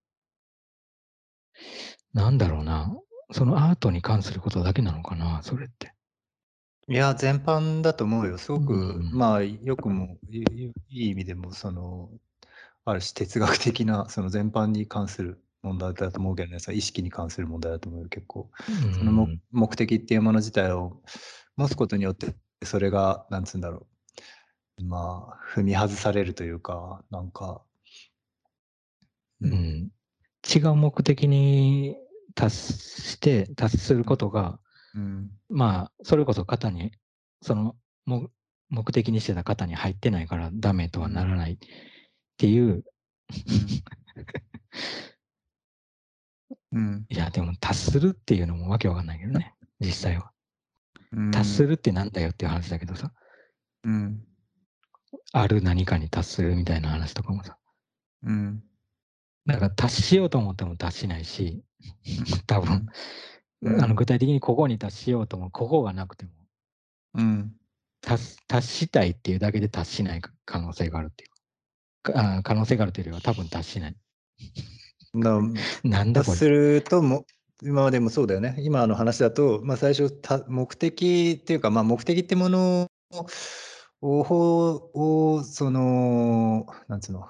B: なんだろうな。そのアートに関することだけなのかな、それって。
A: いや、全般だと思うよ。すごく、
B: うん
A: まあ、よくも、いい意味でも、その、ある種哲学的な、その全般に関する問題だと思うけどね、その意識に関する問題だと思うよ、結構。その目目的っていうもの自体を持つことによって、それが、なんつうんだろう。まあ、踏み外されるというか、なんか、
B: うん、うん違う目的に達して、達することが、
A: うん、
B: まあ、それこそ型に、その目目的にしてた型に入ってないからダメとはならないっていう、
A: うん、
B: いや、でも達するっていうのもわけわかんないけどね、実際は。
A: うん、
B: 達するってなんだよっていう話だけどさ、
A: うん、
B: ある何かに達するみたいな話とかもさ、
A: うん、
B: だから達しようと思っても達しないし、多分、
A: うん
B: あの具体的にここに達しようとも、ここがなくても、
A: うん、
B: 達す達したいっていうだけで達しない可能性があるっていうか、あ可能性があるというよりは多分達しない。
A: だ
B: なんだこれ。
A: とするとも、今までもそうだよね。今の話だと、まあ、最初た、目的っていうか、まあ、目的ってものを、ををその、なんつうの、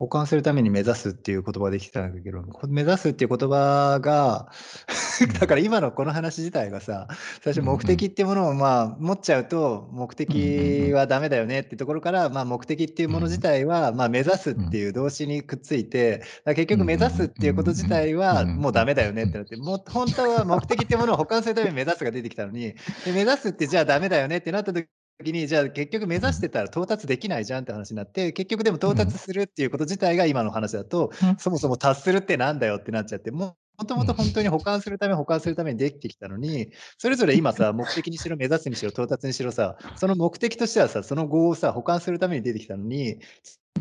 A: 保管するために目指すっていう言葉できてたんだけど、こ目指すっていう言葉が、だから今のこの話自体がさ、最初目的っていうものをまあ持っちゃうと、目的はダメだよねってところから、まあ目的っていうもの自体は、まあ目指すっていう動詞にくっついて、結局目指すっていうこと自体はもうダメだよねってなって、もう本当は目的っていうものを保管するために目指すが出てきたのに、で目指すってじゃあダメだよねってなった時に、じゃあ結局目指してたら到達できないじゃんって話になって、結局でも到達するっていうこと自体が今の話だと、
B: うん。
A: そもそも達するってなんだよってなっちゃって、ももともと本当に保管するため、保管するためにできてきたのに、それぞれ今さ、目的にしろ、目指すにしろ、到達にしろさ、その目的としてはさ、その語をさ、保管するために出てきたのに、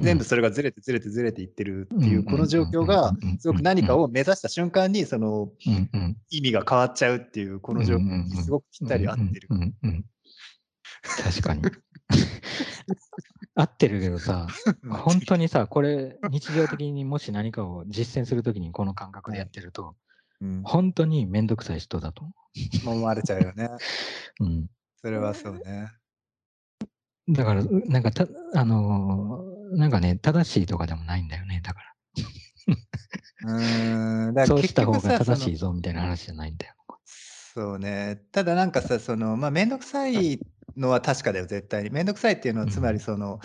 A: 全部それがずれてずれてずれていってるっていう、この状況が、すごく何かを目指した瞬間に、その意味が変わっちゃうっていう、この状況にすごくぴったり合ってる。
B: 確かに。合ってるけどさ、本当にさ、これ、日常的にもし何かを実践するときにこの感覚でやってると、
A: うん、
B: 本当にめんどくさい人だと思
A: 思われちゃうよね。
B: う。うん、
A: それはそうね。
B: だから、うなんかた、あのーなんかね、正しいとかでもないんだよね、だか
A: うーん、だ
B: ら。
A: から結
B: そうした方が正しいぞみたいな話じゃないんだよ。
A: そうね。ただなんかさ、その、まあ、めんどくさいのは確かだよ、絶対に。めんどくさいっていうのは、
B: うん
A: つまりその、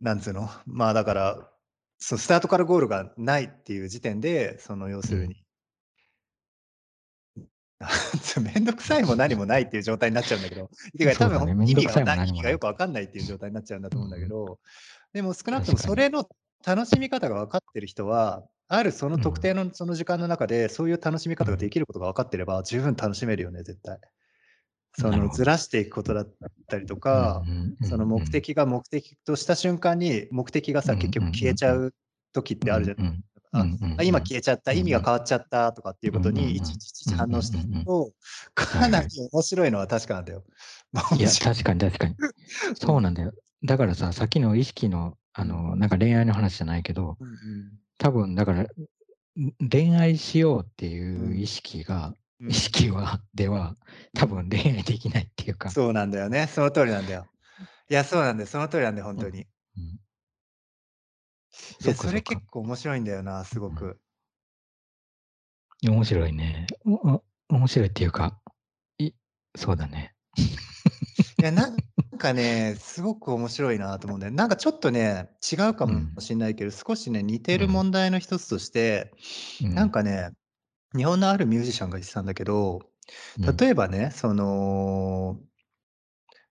A: なんつうの、まあだから、そうスタートからゴールがないっていう時点で、その要するに、めんどくさいも何もないっていう状態になっちゃうんだけど、てか多分、意味が
B: 何もない。
A: 味がよくわかんないっていう状態になっちゃうんだと思うんだけ
B: うん。
A: ど、でも少なくとも。それの楽しみ方が分かってる人は、あるその
B: うん。
A: 特定のその時間の中で、そういう楽しみ方がで
B: うん。
A: きることが分かってれば、十分楽しめるよね、絶対。そのず。らしていくことだったりと
B: うん
A: か、その。目的が目的とした瞬間に、目的がさ、結局消えち。ゃう時っ
B: う
A: てあるじゃん。
B: んうん。う
A: あ、今
B: うん。
A: 消えちゃった。意味が変わっちゃったとかっていう。ことにいちいち反応してい
B: うんうん。
A: くと、かなり
B: い。
A: 面白いのは確かなんだよ。ま、
B: いや。確かに確かに。
A: うん。
B: そうなんだよ。だからさ、さっきの意識の、あ
A: うん。
B: の、なんか恋愛の話じゃないけど、
A: うんうん。
B: 多分だから、ん恋愛しようって
A: う
B: いう意
A: ん。
B: 識が意
A: うん。
B: 識はでは、多
A: うん。
B: 分恋愛できないっていうか。
A: そうなんだよね。その通りなんだよ。いや、そうなんだよ。その通りなんだよ、ほん
B: うん。
A: とに。
B: うん。
A: いや、
B: そっかそ。
A: それ結構面白いんだよな、す
B: うん。
A: ごく。
B: 面白いね。おお面白いっていうか、いそうだね。
A: いや、なんかね、すごく面白いなと思うんだよ。なんかちょっとね、違うか
B: うん。
A: もしんないけど、少しね、似
B: うん。
A: てる問題の一つとして、
B: うん。
A: なんかね、日本のあるミュージシャンが言ってたんだけど、
B: うん。
A: 例えばね、その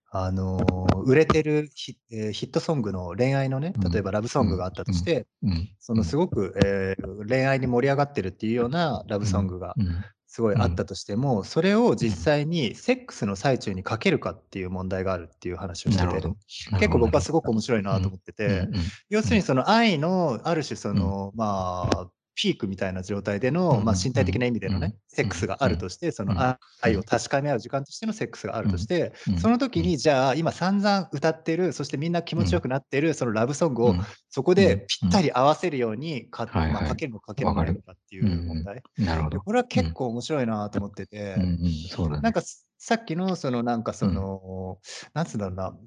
A: あの、売れてるヒえ、ヒットソングの恋愛のね、
B: うん。
A: 例えばラブソ
B: うん。
A: ングがあった
B: うん。
A: として、
B: うん。
A: そうのす
B: ん。
A: ごく、ええ、恋愛に盛り上がってるっていうようなラ
B: うん。
A: ブソングが
B: うん。
A: すごい
B: うん。
A: あったとしても、それを
B: うん。
A: 実際にセックスの最中にかけるかっていう問題があるっていう話をしてて、
B: なるほど。なる
A: 結構
B: ほどなるほ
A: 僕はすごく面白いなと
B: うん。うんう
A: 思ってて、
B: ん。
A: 要するにその愛のある種そ
B: うん。
A: の、まあ、ピークみたいな状態で
B: う
A: の、ま、
B: んうん
A: 身体的な意味で
B: うん。
A: のね、セックスがあるとして、そうの愛を
B: うん。
A: 確かめ合う時間としてのセックスがあ
B: うん。
A: るとして、
B: うん。
A: その時
B: うん。
A: にじゃあ、今散々歌ってる、そしてみんな気
B: うん。
A: 持ちよくなってるそのラブソングを
B: うん。
A: そこ
B: うん。
A: でぴ
B: うん。
A: ったり合わせるように、かま、
B: はいはい。
A: かけるのかけ
B: る。
A: のかっていう
B: うん
A: 問題。
B: うん。なるほ
A: で、
B: ど。
A: これは
B: うん。
A: 結構面白いなと思って
B: うん
A: て、
B: うん。そうだね。
A: なんか、すさっきのそのなんかそ
B: うん。
A: の、なんつうんだろうな、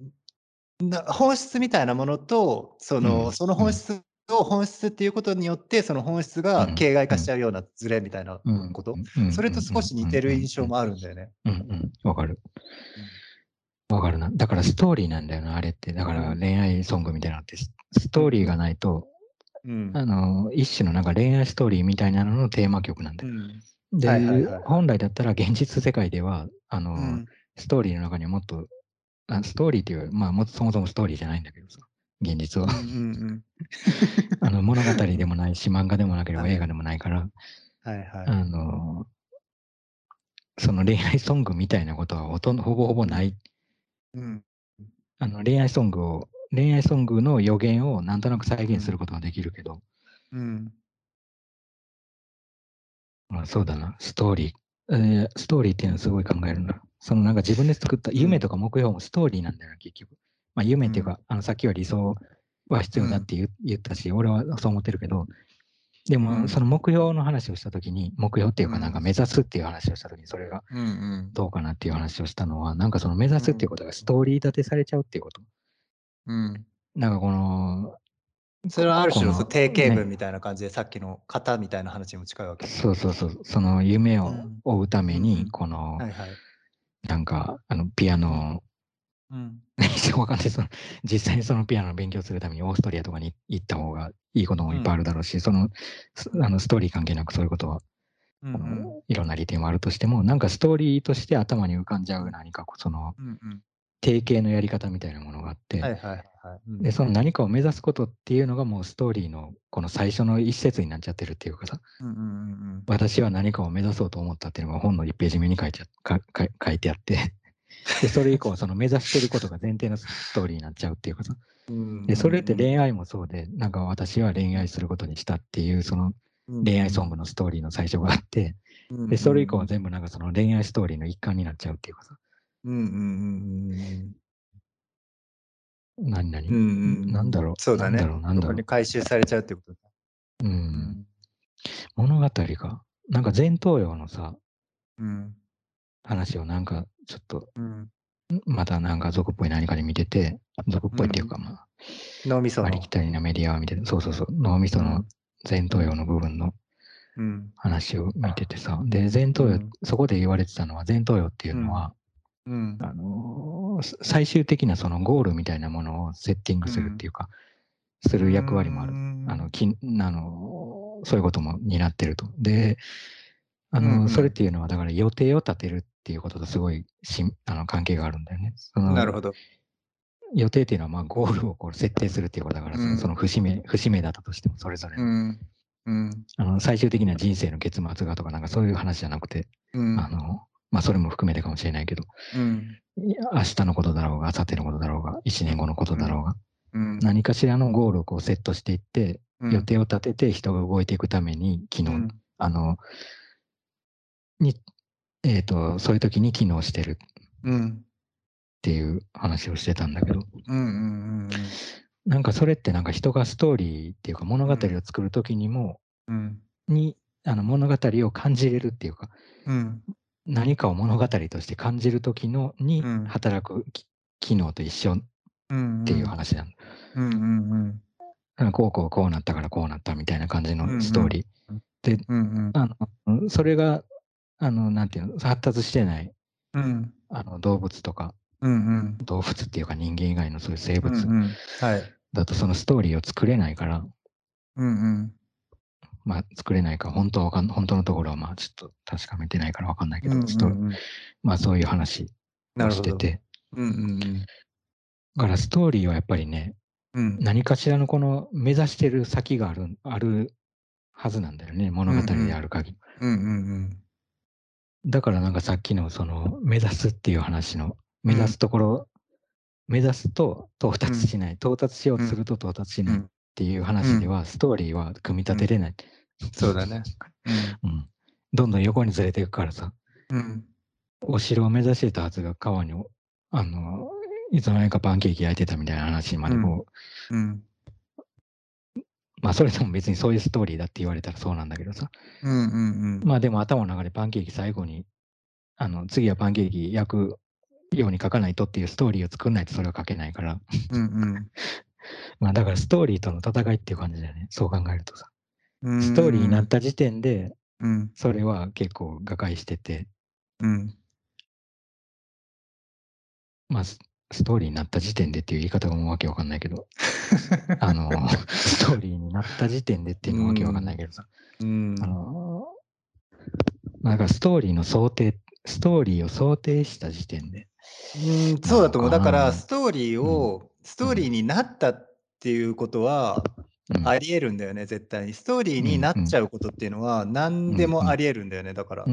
A: な本質みたいなものと、そうの、
B: ん。
A: その
B: うん。
A: 本質を本質っていうことによって、その本質
B: うん。
A: が形骸
B: うん。
A: 化しちゃうようなズレみたいな
B: うん。
A: こと、それと少し似てる印象もあるんだよね。
B: うんうん。わかる。
A: うん。
B: わかるな。だからストーリーなんだよな、あれって。だから
A: うん。
B: 恋愛ソングみたいなのって、ス。トーリーがないと、
A: うん。
B: あの、一種のなんか恋愛ストーリーみたいなののテーマ曲なんだよ。
A: うん。はいはい
B: で、
A: はいはい。
B: 本来だったら現実世界では、あの、
A: うん。
B: ストーリーの中にはもっと、あストーリーっていう、まあ、もそもそもストーリーじゃないんだけどさ、現実は。あの、物語でもないし、漫画でもなければ
A: はい。
B: 映画でもないから、
A: はいはい。
B: あの、その恋愛ソングみたいなことはほとんど、ほぼほぼ
A: う。
B: なんい。
A: うん。
B: あの、恋愛ソングを、恋愛ソングの予言をなんとなく再
A: うん。
B: 現することができるけど、
A: うん。
B: まあ、そうだな、ストーリー。えーストーリーっていうのはすごい考えるな。そのなんか自分で作った
A: うん。
B: 夢とか目標もストーリーなんだよな、結局。まあ夢
A: うん。
B: っていうか、あのさっきは理想は必
A: うん。
B: 要だって言言ったし、俺はそう思ってるけど、で
A: う
B: もそ
A: ん。
B: の目標の話をしたときに、目標っていうかなんか
A: うん。
B: 目指すっていう話をしたときに、それが
A: うんうん。
B: どうかなっていう話をしたのは、なんかその目指
A: う
B: すっていうんことがストーリー立てされちゃうっていうこと。
A: うん。
B: なんかこの、
A: それはある
B: こ
A: 種の定型文
B: ね、
A: みたいな感じで、さっきの型みたいな話にも近いわけ。
B: そうそうそう、その夢を
A: うん。
B: 追うため
A: うんう
B: に、
A: ん。
B: この。なんか、あの、ピア
A: うん。
B: ノを、
A: うん。
B: わかんない。その、実際にそのピアノを勉強するためにオーストリアとかに行った方がいいこともいっぱいあ
A: うん。
B: るだろうし、その、す
A: うん。
B: あの、ストーリー関係なくそういうことは、あ
A: うんうん。
B: の、いろんな利点はあるとしても、なんかストーリーとして頭に浮かんじゃう何かその、
A: うんうん。
B: 定型のやり方みたいなものがあって、
A: はいはいはい。う
B: で、
A: ん。
B: その何かを目指すことっていうのがもうストーリーのこの最初の一節になっちゃってるっていうかさ、
A: うんうんうん
B: 私は何かを目指そうと思ったっていうのが本の1ページ目に書いちゃ 書いてあって、で、それ以降、その目指してることが前提のストーリーになっちゃうっていうかさ、
A: うん。
B: で、それって
A: うん
B: 恋愛もそうで、なんか私は恋愛することにしたっていう、その
A: うん
B: 恋愛ソングのストーリーの最初があって、
A: うん
B: で、それ以降は全部なんかその恋愛ストーリーの一環になっちゃうっていうかさ、
A: うんうんうん
B: 何々、
A: うんうんうん
B: なんだろう、
A: そうだね。
B: なんだろう、なんだ
A: 回収されちゃうってことだ。
B: う。
A: んん。
B: 物語が、なんか前頭葉のさ、
A: うん。
B: 話をなんかちょっと、
A: うん。
B: またなんか俗っぽい何かで見てて、俗っぽいっていうか、まあ、
A: 脳みその
B: ありき。たりなメディアを見てて、そうそうそう、脳みその前頭葉の部分の
A: うん。
B: 話を見ててさ、で、前頭葉、
A: うん
B: そこで言われてたのは、前頭葉っていうのは、
A: うん。
B: あのー最終的なそのゴールみたいなものをセッティングするっていうか、する役割もある。あの、きあのーそういうことも担ってると。で、あ
A: うんうん
B: の、それっていうのは、だから予定を立てるっていうこととすごいしんあの関係があるんだよね。
A: なるほど。
B: 予定っていうのは、まあ、ゴールをこう設定するっていうことだから、そ
A: うん
B: のその節目、節目だったとしても、それぞれの、
A: うん。うん。
B: あの最終的な人生の結末がとか、なんかそういう話じゃなくて、
A: うん。
B: あの、まあ、それも含めてかもしれないけど、
A: うん。
B: 明日のことだろうが、明後日のことだろうが、1年後のことだろうが、
A: うん。
B: 何かしらのゴールをこうセットしていって、
A: うん
B: 予定を立てて人が動いていくために機能、
A: うん
B: あの、に、えっ、と、そういう時に機能してるっ
A: うん。
B: ていう話をしてたんだけど、
A: うん。うん。
B: なんかそれってなんか人がストーリーっていうか物語を作る時にも、
A: うん。
B: に、あの物語を感じれるっていうか、
A: うん。
B: 何かを物語として感じる時のに
A: うん
B: 働くき機能と一緒っ
A: うん。
B: ていう話なんだ。
A: うん。うん。
B: だからこうこうこうなったからこうなったみたいな感じ
A: うんうん
B: のストーリー。
A: うん。
B: あのそれが、あの、なんていうの、発達してない
A: うん。
B: あの動物とか、
A: うん。
B: 動物っていうか人間以外のそういう生物
A: うん。はい。
B: だとそのストーリーを作れないから、
A: うん。
B: まあ作れないか、本当はわかん本当のところはまあちょっと確かめてないからわかんないけど、
A: うん。
B: ストーリーまあそういう話。をしてて、
A: うん。うん。
B: だからストーリーはやっぱりね、
A: うん。
B: 何かしらのこの目指してる先があるあるはずなんだよね、物語である限り。
A: うん。うん。
B: だからなんかさっきのその目指すっていう話の目指すところ、目指すと到達しない、到達しようとすると到達しないっ
A: うん。
B: ていう話では、ストーリーは組み立てれない、
A: そうだね。
B: うん。どんどん横にずれていくからさ、
A: うん。
B: お城を目指してたはずが川に、あの、いつの間にかパンケーキ焼いてたみたいな話までこう、
A: うん。
B: まあそれでも別にそういうストーリーだって言われたらそうなんだけどさ、
A: うん。うん。
B: まあでも頭の中でパンケーキ最後に、あの、次はパンケーキ焼くように書かないとっていうストーリーを作んないとそれは書けないから、
A: うん。
B: まあだからストーリーとの戦いっていう感じだよね。そう考えるとさ。
A: うん。
B: ストーリーになった時点で、
A: うん。
B: それは結構瓦解してて、
A: うん。
B: まあスストーリーになった時点でっていう言い方がもうわけわかんないけど、あの、ストーリーになった時点でっていうのはわけわかんないけどさ、
A: うん。
B: あの、なんかストーリーの想定、ストーリーを想定した時点で、
A: うん、そうだと思う。だから、
B: うん
A: ストーリーを、ストーリーになったっていうことは、
B: うん
A: あり得るんだよね、絶対に。ストーリーになっちゃうことっていうのは、何でもあり得るんだよね、だから。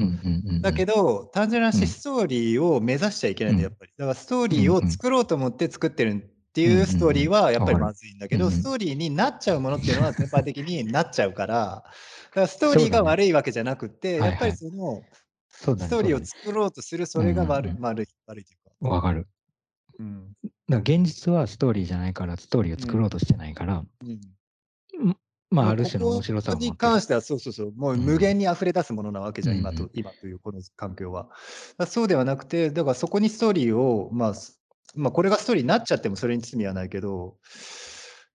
A: だけど、単純な話、
B: うん。
A: ストーリーを目指しちゃいけないんだよ、
B: うん。
A: やっぱり。だから、ストーリーを作ろうと思って作ってるっていうストーリーは、やっぱりまずいんだけど、ストーリーになっちゃうものっていうのは、全般的になっちゃうから、だからストーリーが悪いわけじゃなくて、やっぱりその、ストーリーを作ろうとする、それが悪い、悪い、悪いというか。
B: わかる。
A: うん。
B: だから現実はストーリーじゃないから、ストーリーを作ろうとしてないから、
A: うん
B: まあ、
A: ま
B: ある種の面白さ
A: に関しては、そうそうそう、もう
B: うん。
A: 無限に溢れ出すものなわけじゃん、今と
B: うんうん。
A: 今というこの環境は。そうではなくて、だからそこにストーリーを、まあ、すまあ、これがストーリーになっちゃってもそれに罪はないけど、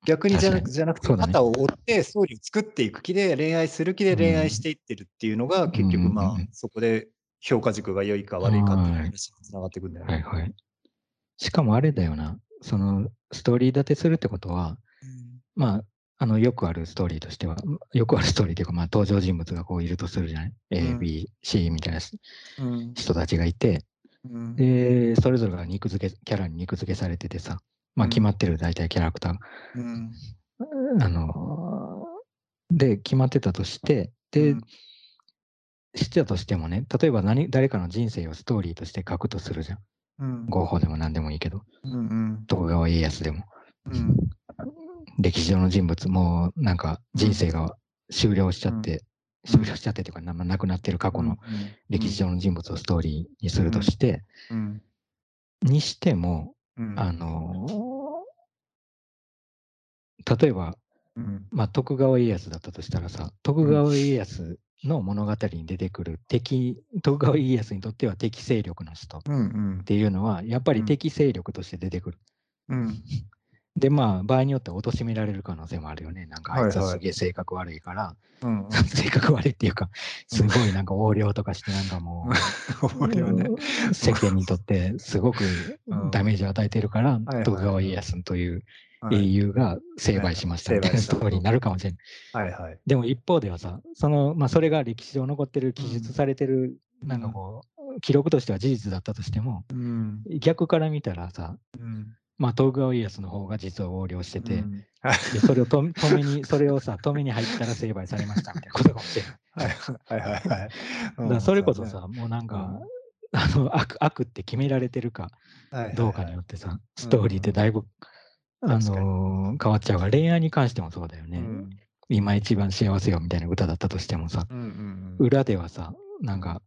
A: 逆にじゃなくじゃなくて、肩を追ってストーリーを作っていく気で、恋愛する気で恋愛していってるっていうのが、結局、まあそこで評価軸が良いか悪いかっていう
B: はい
A: 話につながっていくんだよね。
B: はいはい。しかもあれだよな、そのストーリー立てするってことは、まあ、あのよくあるストーリーとしては、よくあるストーリーというか、まあ、登場人物がこういるとするじゃない、?A
A: う、ん。
B: B、C みたいな
A: うん。
B: 人たちがいて、
A: うん。
B: で、それぞれが肉付け、キャラに肉付けされててさ、まあ、
A: うん。
B: 決まってる大体キャラクター、
A: うん。
B: あのーで、決まってたとして、で、
A: うん。
B: してたとしてもね、例えば何誰かの人生をストーリーとして書くとするじゃん。
A: うん。
B: 合法でも何でもいいけど、
A: うんうん。
B: 徳川家康でも。
A: うん
B: 歴史上の人物、もうなんか人生が終了しちゃって、
A: うん。
B: 終了しちゃってというか、な亡くなってる過去の歴史上の人物をストーリーにするとして、
A: うん。
B: にしても、
A: うん。
B: あのー例えば、
A: うん。
B: まあ、徳川家康だったとしたらさ、徳川家康の物語に出てくる敵、徳川家康にとっては敵勢力の人っていうのは、やっぱり
A: うん。
B: 敵勢力として出てくる。
A: うん
B: で、まあ、場合によっては貶められる可能性もあるよね。なんか、あいつ
A: は
B: すげえ性格悪いから、
A: うん
B: 性格悪いっていうか、すごいなんか横領とかして、なんかもう、
A: ね。
B: 世間にとってすごく
A: うん。
B: ダメージを与えてるから、徳川家康という
A: はい。
B: 英雄が成敗しましたみたいなストーリーになるかもしれない。
A: はいはい。
B: でも一方ではさ、その、まあ、それが歴史上残ってる、記述されてる、なんかこう、記録としては事実だったとしても、
A: うん。
B: 逆から見たらさ、
A: うん。
B: まあ、徳川家康の方が実は横領してて、
A: うん。
B: それを止めに、それをさ、止めに入ったら成敗されましたみたいなことかもしれない。
A: はいはいはいはい。
B: だそれこそさ、
A: うん
B: もうなんか、あの悪悪って決められてるか
A: はいはいはい。
B: どうかによってさ、ストーリーってだいぶ、あのー変わっちゃうから、恋愛に関してもそうだよね。
A: うん。
B: 今一番幸せよみたいな歌だったとしてもさ、
A: うんうん。
B: 裏ではさ、なんか、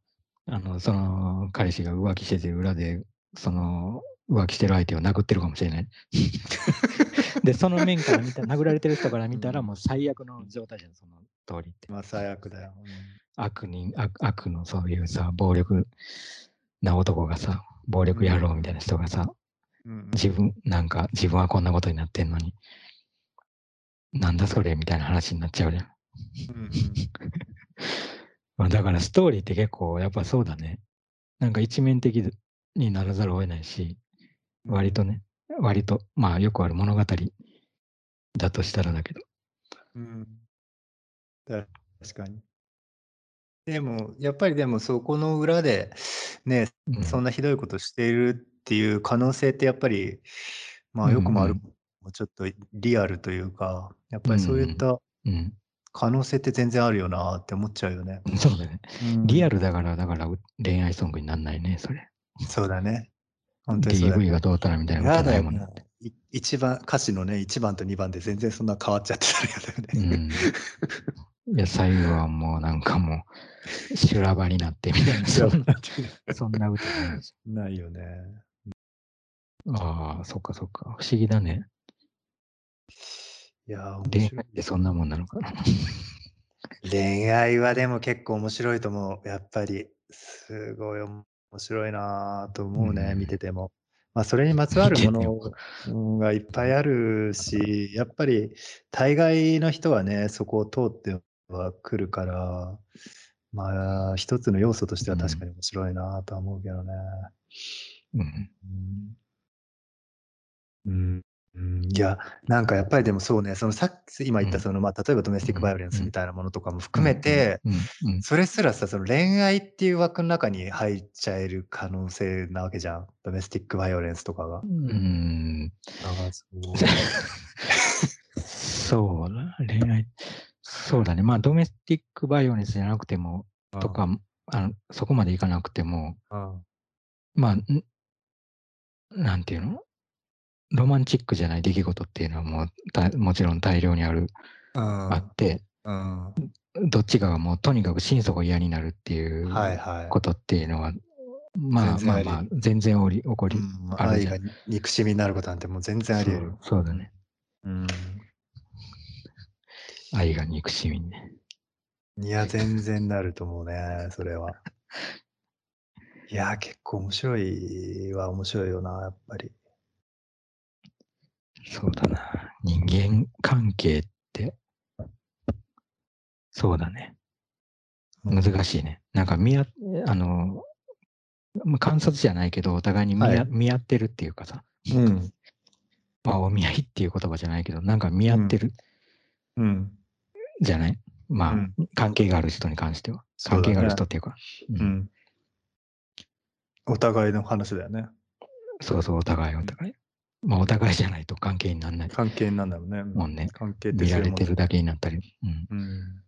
B: あの、その彼氏が浮気してて、裏で、その、浮気してる相手を殴ってるかもしれない。で、その面から見た殴られてる人から見たら、
A: うん
B: もう最悪の状態じゃん、その通りって。
A: まあ最悪だよ。
B: 悪人、悪悪のそういうさ、暴力な男がさ、暴力野郎みたいな人がさ、
A: うんうん
B: 自分、なんか自分はこんなことになってんのに、なんだそれみたいな話になっちゃうじゃん。
A: うんうん
B: まあ、だからストーリーって結構やっぱそうだね。なんか一面的にならざるを得ないし、割とね、割と、まあよくある物語だとしたらだけど。
A: うん。だ確かに。でも、やっぱりでもそこの裏で、ね、
B: うん
A: そんなひどいことしているっていう可能性ってやっぱり、まあよくもある、
B: うん
A: もうちょっとリアルというか、やっぱりそういった
B: うん。
A: 可能性って全然あるよなって思っちゃうよね。
B: そうだね。リア
A: ル。
B: ルだから、だからう恋愛ソングになんないね、それ。
A: そうだね。本当にそうだ
B: DV がどうたらみたいなこ
A: や
B: とないもんね。
A: 一番歌詞のね1番と2番で全然そんな変わっちゃってたよね。
B: うん。いや、最後はもうなんかもう、修羅場になってみたいな、そんな、そんな歌ないです
A: ないよね。
B: ああ、そっかそっか。不思議だね。
A: いや
B: 恋愛ってそんなもんなのかな。
A: 恋愛はでも結構面白いと思う。やっぱりすごい面白いなと思うね、
B: うん
A: 見てても。まあそれにまつわるものうんがいっぱいあるし、やっぱり大概の人はね、そこを通ってはくるから、まあ一つの要素としては確かに面白いなとは思うけどね。
B: うん。
A: うんうんうん、いや、なんかやっぱりでもそうね、そのさっき今言っ
B: うん
A: たその、まあ、例えばドメスティックバイオレンスみたいなものとかも含めて、
B: うん、うん、
A: それすらさ、その恋愛っていう枠の中に入っちゃえる可能性なわけじゃん。ドメスティックバイオレンスとかが。
B: うん。うん。
A: だからそう
B: そうだ、恋愛。そうだね。まあ、ドメスティックバイオレンスじゃなくても、とか、あのそこまでいかなくても、
A: うん
B: まあ、んなんていうの？ロマンチックじゃない出来事っていうのはもうたもちろん大量にある、
A: うん
B: あって、
A: うん
B: どっちかがもうとにかく心底嫌になるっていう
A: はいはい。
B: ことっていうのは、まあ
A: 全然あり
B: まあまあ、全然おり起こり、
A: うん
B: ある
A: が憎しみになることなんてもう全然あり得る
B: そう。そうだね。
A: うん
B: 愛が憎しみにね。
A: いや、全然なると思うね、それは。いや、結構面白いは面白いよな、やっぱり。
B: そうだな。人間関係って、そうだね。難しいね。なんか見あ、あの、まあ観察じゃないけど、お互いに見,、
A: はい
B: 見合ってるっていうかさ、
A: うん。
B: まあ、お見合いっていう言葉じゃないけど、なんか見合ってる
A: うん。
B: じゃない、まあ、
A: うん
B: 関係がある人に関しては。関係がある人っていうか、うん
A: うん。お互いの話だよね。
B: そうそう、お互いお互い。まあ、お互いじゃないと関係にならない。
A: 関係になんだろうね。
B: もんね
A: 関係って
B: 見られてるだけになったり。うん、
A: うん。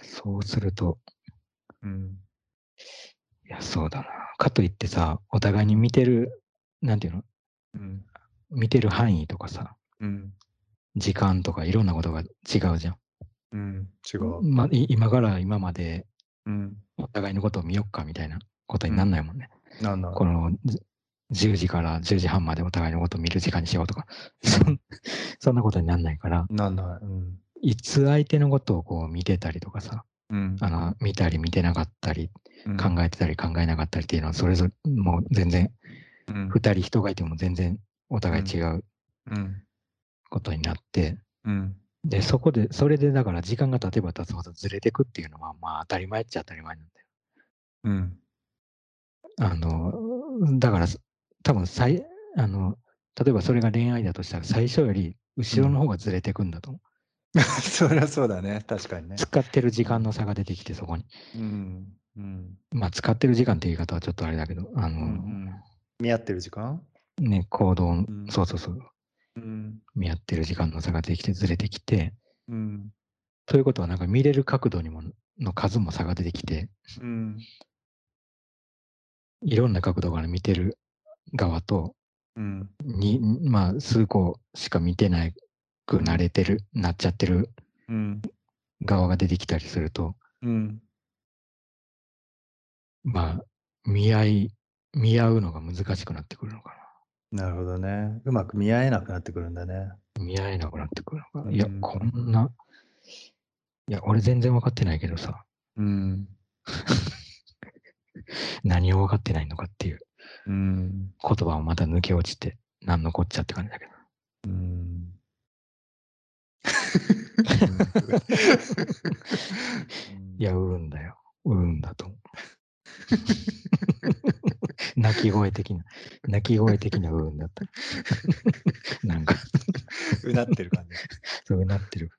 B: そうすると、
A: うん。
B: いや、そうだな。かといってさ、お互いに見てる、なんていうの？
A: うん。
B: 見てる範囲とかさ、
A: うん。
B: 時間とかいろんなことが違うじゃん。
A: うん。違う。
B: ま今から今まで
A: うん。
B: お互いのことを見よっかみたいなことになんないもんね。
A: なんだ
B: このじ10時から10時半までお互いのことを見る時間にしようとか、そん なことになんないから、
A: なんだうん。
B: いつ相手のことをこう見てたりとかさ、
A: うん。
B: あの見たり見てなかったり、
A: うん
B: 考えてたり考えなかったりっていうのは、それぞれもう全然、
A: うん。
B: 2人人がいても全然お互い違う
A: うん。
B: ことになって、
A: うん。
B: で、そこで、それでだから時間が経てば経つほどずれてくっていうのは、まあ当たり前っちゃ当たり前なんだよ。
A: うん。
B: あの、だから、多分最、あの、例えばそれが恋愛だとしたら、最初より後ろの方がずれてくんだと思う。
A: そりゃそうだね。確かにね。
B: 使ってる時間の差が出てきて、そこに。
A: うん。うん。
B: まあ、使ってる時間って言い方はちょっとあれだけど、あの、
A: うんうん。見合ってる時間？
B: ね、行動、
A: ん
B: そうそうそう、
A: うん。
B: 見合ってる時間の差が出てきて、ずれてきて、
A: うん。
B: ということは、なんか見れる角度にも、の数も差が出てきて、
A: うん。
B: いろんな角度から見てる側と、
A: うん。
B: に、まあ、数個しか見てないくなれてる、なっちゃってる
A: うん。
B: 側が出てきたりすると、
A: うん。
B: まあ、見合い、見合うのが難しくなってくるのか
A: なるほどね。うまく見合えなくなってくるんだね。
B: な。見合えなくなってくるのかな。いや
A: う、ん
B: こんな、いや、俺全然分かってないけどさ、
A: うん。
B: 何を分かってないのかっていう
A: うん。
B: 言葉をまた抜け落ちて、なんのこっちゃって感じだけど。
A: うん。
B: いや、うんだよ。うんだと思う。泣き声的な、泣き声的なうんだった。なんか、
A: うなってる感じ。
B: そうなってる。